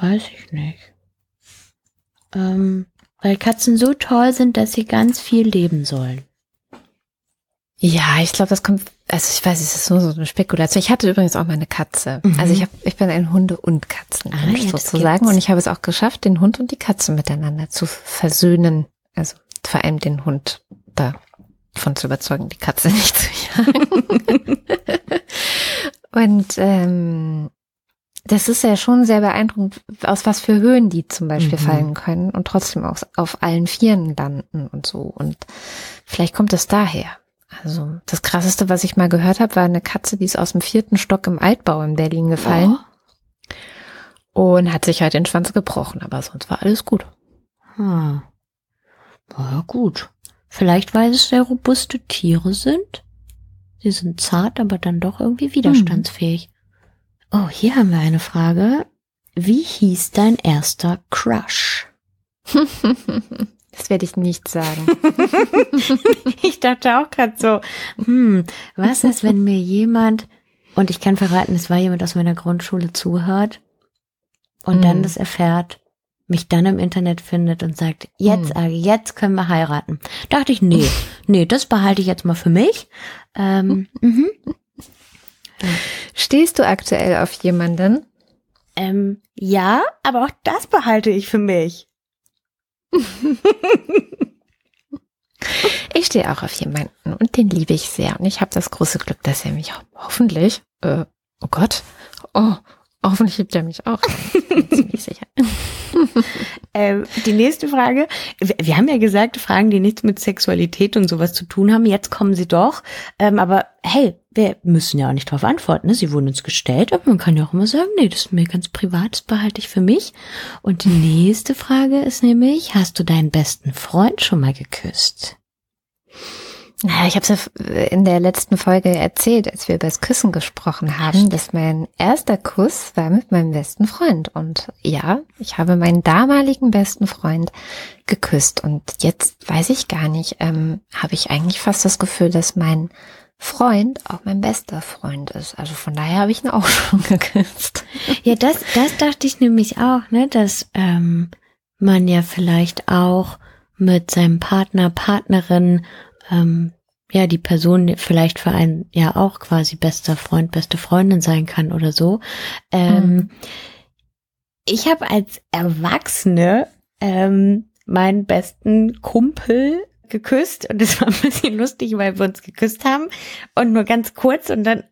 weiß ich nicht. Ähm, weil Katzen so toll sind, dass sie ganz viel leben sollen. Ja, ich glaube, das kommt, also ich weiß, es ist nur so eine Spekulation. Ich hatte übrigens auch mal eine Katze. Mhm. Also ich hab, ich bin ein Hunde- und Katzenmensch Ah, ja, sozusagen. Und ich habe es auch geschafft, den Hund und die Katze miteinander zu versöhnen. Also vor allem den Hund davon zu überzeugen, die Katze (laughs) nicht zu jagen. und ähm, das ist ja schon sehr beeindruckend, aus was für Höhen die zum Beispiel Mhm. fallen können und trotzdem auf, auf allen Vieren landen und so. Und vielleicht kommt es daher. Also das krasseste, was ich mal gehört habe, war eine Katze, die ist aus dem vierten Stock im Altbau in Berlin gefallen und hat sich halt den Schwanz gebrochen, aber sonst war alles gut. Hm. Ja, gut. Vielleicht, weil es sehr robuste Tiere sind. Sie sind zart, aber dann doch irgendwie widerstandsfähig. Oh, hier haben wir eine Frage. Wie hieß dein erster Crush? (laughs) Das werde ich nicht sagen. (laughs) Ich dachte auch gerade so, hm, was ist, wenn mir jemand, und ich kann verraten, es war jemand aus meiner Grundschule zuhört und Hm. dann das erfährt, mich dann im Internet findet und sagt, jetzt, Hm. Agi, jetzt können wir heiraten. Dachte ich, nee, (laughs) nee, das behalte ich jetzt mal für mich. Ähm, (laughs) mhm. Stehst du aktuell auf jemanden? ähm, ja, aber auch das behalte ich für mich. (laughs) Ich stehe auch auf jemanden und den liebe ich sehr. Und ich habe das große Glück, dass er mich ho hoffentlich, äh, oh Gott, oh, hoffentlich liebt er mich auch. (laughs) Bin ziemlich sicher. (laughs) Ähm, die nächste Frage. Wir, wir haben ja gesagt, Fragen, die nichts mit Sexualität und sowas zu tun haben. Jetzt kommen sie doch. Ähm, aber hey, wir müssen ja auch nicht darauf antworten. Ne? Sie wurden uns gestellt, aber man kann ja auch immer sagen, nee, das ist mir ganz privat, das behalte ich für mich. Und die nächste Frage ist nämlich, hast du deinen besten Freund schon mal geküsst? Ja, ich habe es ja in der letzten Folge erzählt, als wir über das Küssen gesprochen haben, dass mein erster Kuss war mit meinem besten Freund. Und ja, ich habe meinen damaligen besten Freund geküsst. Und jetzt weiß ich gar nicht, ähm, habe ich eigentlich fast das Gefühl, dass mein Freund auch mein bester Freund ist. Also von daher habe ich ihn auch (laughs) schon geküsst. Ja, das, das dachte ich nämlich auch, ne, dass ähm, man ja vielleicht auch mit seinem Partner, Partnerin, ähm, ja, die Person vielleicht für einen ja auch quasi bester Freund, beste Freundin sein kann oder so. Ähm, mhm. Ich habe als Erwachsene ähm, meinen besten Kumpel geküsst und es war ein bisschen lustig, weil wir uns geküsst haben und nur ganz kurz und dann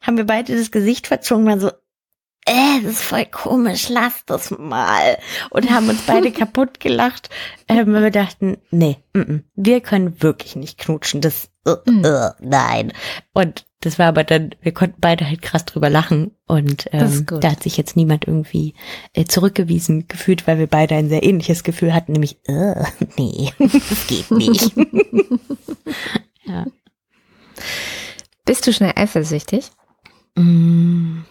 haben wir beide das Gesicht verzogen, waren so, äh, das ist voll komisch, lass das mal. Und haben uns beide (laughs) kaputt gelacht, äh, weil wir dachten, nee, m -m, wir können wirklich nicht knutschen, das, uh, uh, nein. Und das war aber dann, wir konnten beide halt krass drüber lachen und ähm, da hat sich jetzt niemand irgendwie äh, zurückgewiesen gefühlt, weil wir beide ein sehr ähnliches Gefühl hatten, nämlich, uh, (laughs) nee, das geht nicht. (laughs) ja. Bist du schnell eifersüchtig? Mm,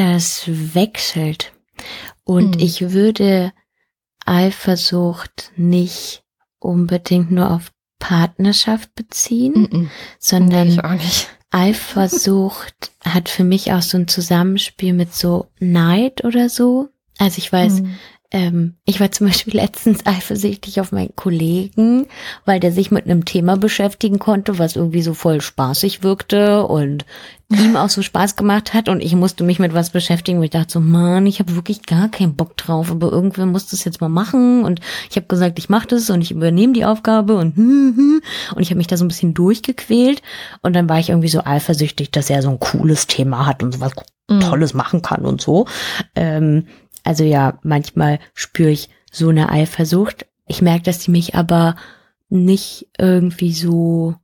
das wechselt. Und mhm. ich würde Eifersucht nicht unbedingt nur auf Partnerschaft beziehen, mhm. sondern nee, Eifersucht hat für mich auch so ein Zusammenspiel mit so Neid oder so. Also ich weiß, mhm. Ähm, ich war zum Beispiel letztens eifersüchtig auf meinen Kollegen, weil der sich mit einem Thema beschäftigen konnte, was irgendwie so voll spaßig wirkte und ihm auch so Spaß gemacht hat und ich musste mich mit was beschäftigen, wo ich dachte so, Mann, ich habe wirklich gar keinen Bock drauf, aber irgendwer muss das jetzt mal machen und ich habe gesagt, ich mache das und ich übernehme die Aufgabe und hm, hm, und ich habe mich da so ein bisschen durchgequält und dann war ich irgendwie so eifersüchtig, dass er so ein cooles Thema hat und sowas mhm. Tolles machen kann und so. Ähm, also ja, manchmal spüre ich so eine Eifersucht. Ich merke, dass die mich aber nicht irgendwie so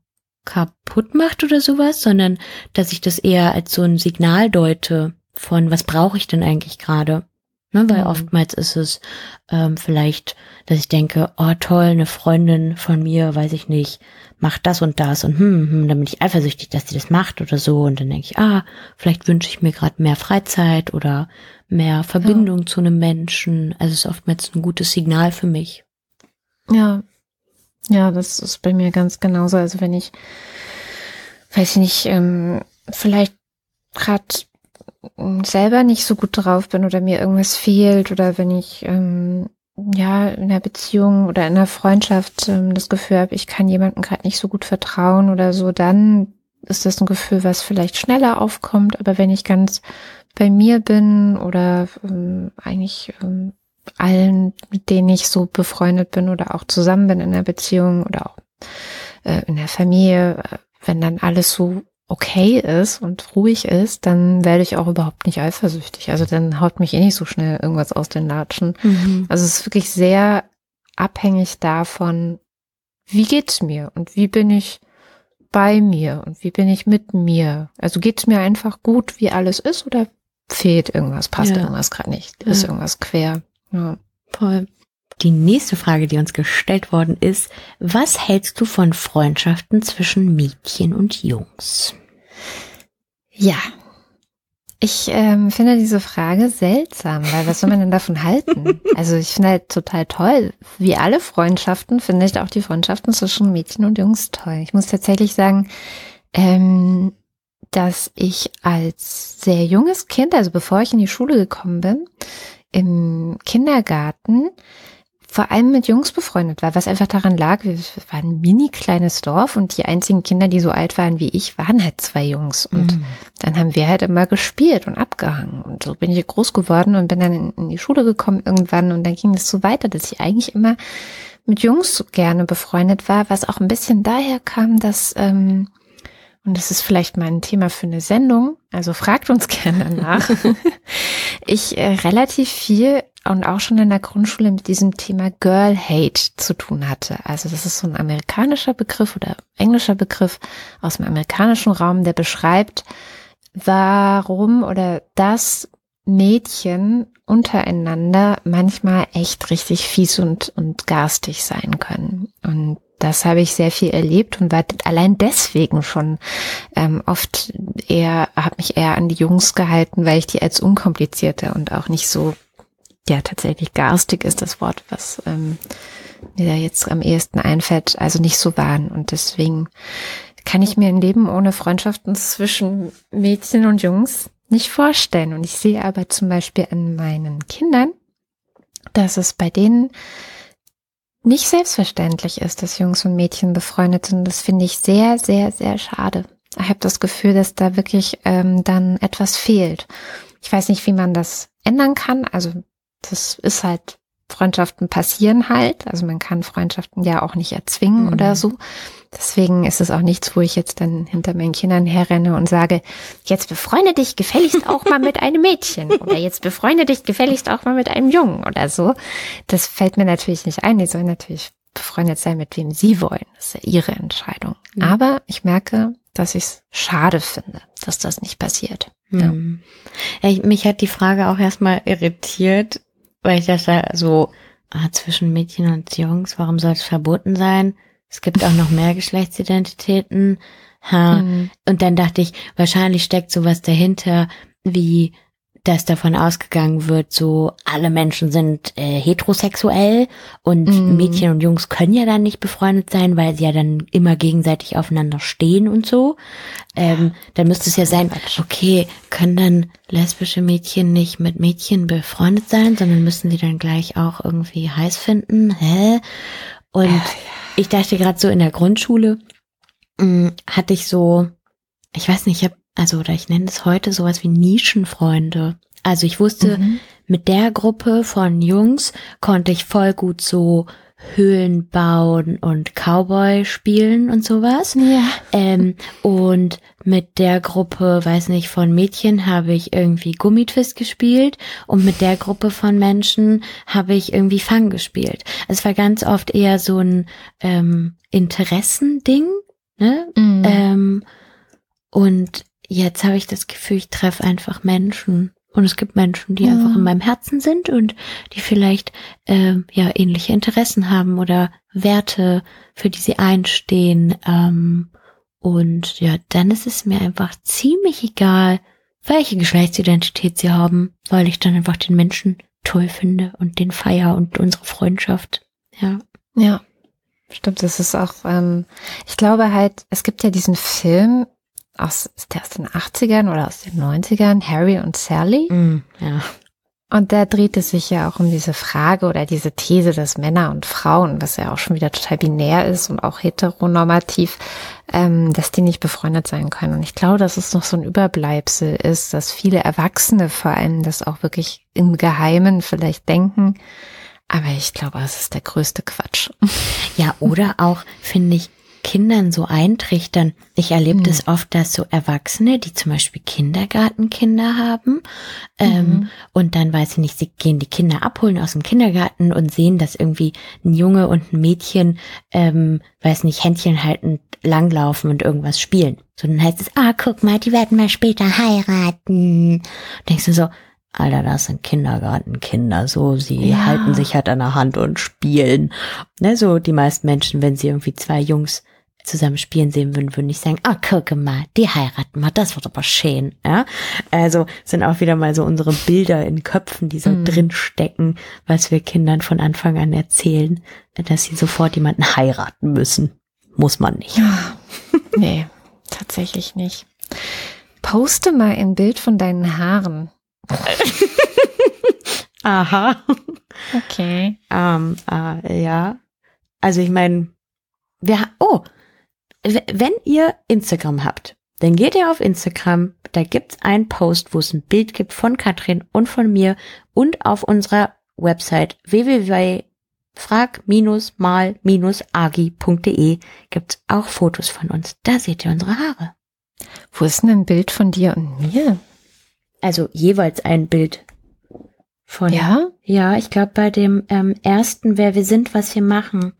kaputt macht oder sowas, sondern dass ich das eher als so ein Signal deute von, was brauche ich denn eigentlich gerade? Ne, weil mhm. oftmals ist es ähm, vielleicht, dass ich denke, oh toll, eine Freundin von mir, weiß ich nicht, macht das und das und hm, hm, dann bin ich eifersüchtig, dass sie das macht oder so und dann denke ich, ah, vielleicht wünsche ich mir gerade mehr Freizeit oder mehr Verbindung ja. zu einem Menschen. Also es ist oftmals ein gutes Signal für mich. Ja, ja, das ist bei mir ganz genauso. Also wenn ich, weiß ich nicht, ähm, vielleicht gerade selber nicht so gut drauf bin oder mir irgendwas fehlt oder wenn ich ähm, ja in einer Beziehung oder in einer Freundschaft ähm, das Gefühl habe, ich kann jemandem gerade nicht so gut vertrauen oder so, dann ist das ein Gefühl, was vielleicht schneller aufkommt. Aber wenn ich ganz bei mir bin oder ähm, eigentlich ähm, allen, mit denen ich so befreundet bin oder auch zusammen bin in der Beziehung oder auch äh, in der Familie, äh, wenn dann alles so okay ist und ruhig ist, dann werde ich auch überhaupt nicht eifersüchtig. Also dann haut mich eh nicht so schnell irgendwas aus den Latschen. Mhm. Also es ist wirklich sehr abhängig davon, wie geht's mir und wie bin ich bei mir und wie bin ich mit mir. Also geht's mir einfach gut, wie alles ist oder fehlt irgendwas, passt ja. irgendwas gerade nicht, ist ja. irgendwas quer. Ja. Voll. Die nächste Frage, die uns gestellt worden ist, was hältst du von Freundschaften zwischen Mädchen und Jungs? Ja, ich ähm, finde diese Frage seltsam, weil was soll man denn davon halten? Also ich finde halt total toll. Wie alle Freundschaften finde ich auch die Freundschaften zwischen Mädchen und Jungs toll. Ich muss tatsächlich sagen, ähm, dass ich als sehr junges Kind, also bevor ich in die Schule gekommen bin, im Kindergarten vor allem mit Jungs befreundet war, was einfach daran lag, wir waren ein mini kleines Dorf und die einzigen Kinder, die so alt waren wie ich, waren halt zwei Jungs. Und mhm. dann haben wir halt immer gespielt und abgehangen. Und so bin ich groß geworden und bin dann in, in die Schule gekommen irgendwann und dann ging es so weiter, dass ich eigentlich immer mit Jungs gerne befreundet war, was auch ein bisschen daher kam, dass ähm, und das ist vielleicht mal ein Thema für eine Sendung, also fragt uns (laughs) gerne danach, (laughs) ich äh, relativ viel und auch schon in der Grundschule mit diesem Thema Girl Hate zu tun hatte. Also das ist so ein amerikanischer Begriff oder englischer Begriff aus dem amerikanischen Raum, der beschreibt, warum oder dass Mädchen untereinander manchmal echt richtig fies und, und garstig sein können. Und das habe ich sehr viel erlebt und war allein deswegen schon ähm, oft eher, habe mich eher an die Jungs gehalten, weil ich die als unkomplizierter und auch nicht so, ja, tatsächlich garstig ist das Wort, was ähm, mir da jetzt am ehesten einfällt, also nicht so waren. Und deswegen kann ich mir ein Leben ohne Freundschaften zwischen Mädchen und Jungs nicht vorstellen. Und ich sehe aber zum Beispiel an meinen Kindern, dass es bei denen nicht selbstverständlich ist, dass Jungs und Mädchen befreundet sind. Das finde ich sehr, sehr, sehr schade. Ich habe das Gefühl, dass da wirklich ähm, dann etwas fehlt. Ich weiß nicht, wie man das ändern kann. Also das ist halt Freundschaften passieren halt. Also man kann Freundschaften ja auch nicht erzwingen mhm. oder so. Deswegen ist es auch nichts, wo ich jetzt dann hinter meinen Kindern herrenne und sage, jetzt befreunde dich gefälligst auch mal mit einem Mädchen oder jetzt befreunde dich gefälligst auch mal mit einem Jungen oder so. Das fällt mir natürlich nicht ein. Die sollen natürlich befreundet sein, mit wem sie wollen. Das ist ja ihre Entscheidung. Mhm. Aber ich merke, dass ich es schade finde, dass das nicht passiert. Mhm. Ja. Ich, mich hat die Frage auch erstmal irritiert, weil ich dachte so, ah, zwischen Mädchen und Jungs, warum soll es verboten sein? Es gibt auch noch mehr (laughs) Geschlechtsidentitäten. Ha. Mhm. Und dann dachte ich, wahrscheinlich steckt sowas dahinter, wie dass davon ausgegangen wird, so alle Menschen sind äh, heterosexuell und mm. Mädchen und Jungs können ja dann nicht befreundet sein, weil sie ja dann immer gegenseitig aufeinander stehen und so. Ähm, dann müsste es ja sein, okay, können dann lesbische Mädchen nicht mit Mädchen befreundet sein, sondern müssen sie dann gleich auch irgendwie heiß finden. Hä? Und ich dachte gerade so in der Grundschule mh, mm, hatte ich so, ich weiß nicht, ich habe also oder ich nenne es heute sowas wie Nischenfreunde. Also ich wusste, mhm. mit der Gruppe von Jungs konnte ich voll gut so Höhlen bauen und Cowboy spielen und sowas. Ja. Ähm, und mit der Gruppe, weiß nicht, von Mädchen habe ich irgendwie Gummitwist gespielt und mit der Gruppe von Menschen habe ich irgendwie Fang gespielt. Es war ganz oft eher so ein ähm, Interessending, ne? Mhm. Ähm, und jetzt habe ich das Gefühl, ich treffe einfach Menschen. Und es gibt Menschen, die ja. einfach in meinem Herzen sind und die vielleicht äh, ja ähnliche Interessen haben oder Werte, für die sie einstehen. Ähm, und ja, dann ist es mir einfach ziemlich egal, welche Geschlechtsidentität sie haben, weil ich dann einfach den Menschen toll finde und den Feier und unsere Freundschaft. Ja. Ja. Stimmt, das ist auch, ähm, ich glaube halt, es gibt ja diesen Film, aus, ist der aus den 80ern oder aus den 90ern, Harry und Sally. Mm, ja. Und da dreht es sich ja auch um diese Frage oder diese These, dass Männer und Frauen, was ja auch schon wieder total binär ist und auch heteronormativ, ähm, dass die nicht befreundet sein können. Und ich glaube, dass es noch so ein Überbleibsel ist, dass viele Erwachsene vor allem das auch wirklich im Geheimen vielleicht denken. Aber ich glaube, es ist der größte Quatsch. Ja, oder auch, finde ich, Kindern so eintrichtern. Ich erlebe mhm. das oft, dass so Erwachsene, die zum Beispiel Kindergartenkinder haben, ähm, mhm. und dann weiß ich nicht, sie gehen die Kinder abholen aus dem Kindergarten und sehen, dass irgendwie ein Junge und ein Mädchen, ähm, weiß nicht, Händchen halten, langlaufen und irgendwas spielen. So, dann heißt es, ah, guck mal, die werden mal später heiraten. Denkst du so, Alter, das sind Kindergartenkinder, so, sie ja. halten sich halt an der Hand und spielen. Ne, so die meisten Menschen, wenn sie irgendwie zwei Jungs zusammen spielen sehen würden, würden nicht sagen, ah, oh, gucke mal, die heiraten mal, das wird aber schön, ja. Also sind auch wieder mal so unsere Bilder in Köpfen, die so mm. drin stecken, was wir Kindern von Anfang an erzählen, dass sie sofort jemanden heiraten müssen. Muss man nicht. (laughs) Nee, tatsächlich nicht. Poste mal ein Bild von deinen Haaren. (laughs) Aha. Okay. Ähm, äh, ja. Also ich meine, wir, oh, wenn ihr Instagram habt, dann geht ihr auf Instagram, da gibt's einen Post, wo es ein Bild gibt von Katrin und von mir und auf unserer Website www.frag-mal-agi.de gibt's auch Fotos von uns. Da seht ihr unsere Haare. Wo ist denn ein Bild von dir und mir? Also jeweils ein Bild von. Ja? Ja, ich glaube bei dem ähm, ersten, wer wir sind, was wir machen.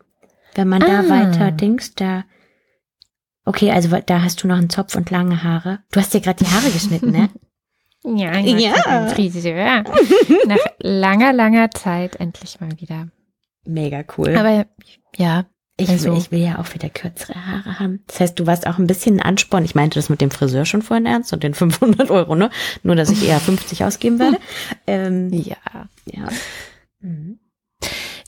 Wenn man ah. da weiter denkst, da Okay, also da hast du noch einen Zopf und lange Haare. Du hast dir gerade die Haare geschnitten, ne? (laughs) ja, ja. Friseur. (laughs) Nach langer, langer Zeit endlich mal wieder. Mega cool. Aber ja. Ich, also. will, ich will ja auch wieder kürzere Haare haben. Das heißt, du warst auch ein bisschen ein Ansporn. Ich meinte das mit dem Friseur schon vorhin ernst und den (laughs) 500 Euro, ne? Nur, dass ich eher 50 ausgeben werde. Ähm, ja. Ja. Mhm.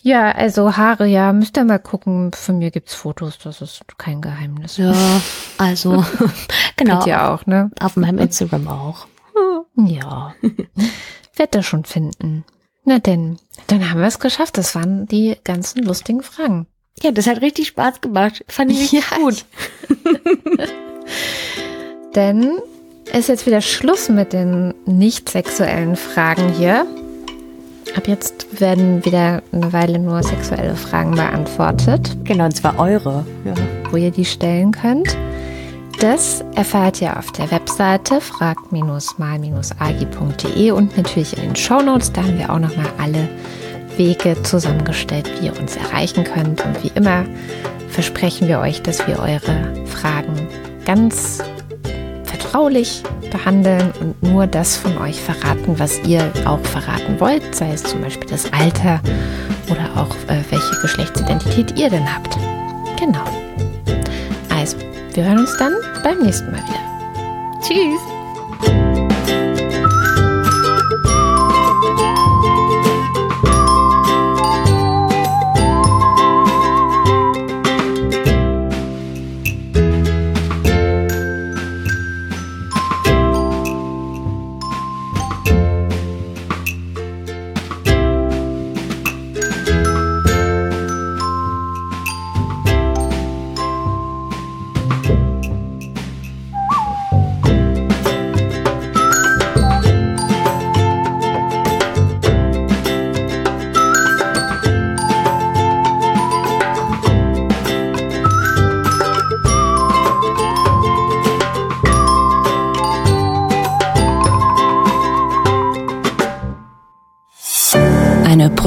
Ja, also Haare, ja, müsst ihr mal gucken. Von mir gibt's Fotos, das ist kein Geheimnis. Ja, also (laughs) genau. Könnt ihr auch, ne? Auf meinem Instagram auch. (laughs) Ja. Werd das schon finden. Na denn, dann haben wir es geschafft. Das waren die ganzen lustigen Fragen. Ja, das hat richtig Spaß gemacht. Fand ich (laughs) richtig Ja, gut. Denn ist jetzt wieder Schluss mit den nicht sexuellen Fragen hier. Ab jetzt werden wieder eine Weile nur sexuelle Fragen beantwortet. Genau, und zwar eure. Ja. wo ihr die stellen könnt. Das erfahrt ihr auf der Webseite frag-mal-agi.de und natürlich in den Shownotes. Da haben wir auch nochmal alle Wege zusammengestellt, wie ihr uns erreichen könnt. Und wie immer versprechen wir euch, dass wir eure Fragen ganz vertraulich behandeln und nur das von euch verraten, was ihr auch verraten wollt, sei es zum Beispiel das Alter oder auch äh, welche Geschlechtsidentität ihr denn habt. Genau. Also, wir hören uns dann beim nächsten Mal wieder. Tschüss.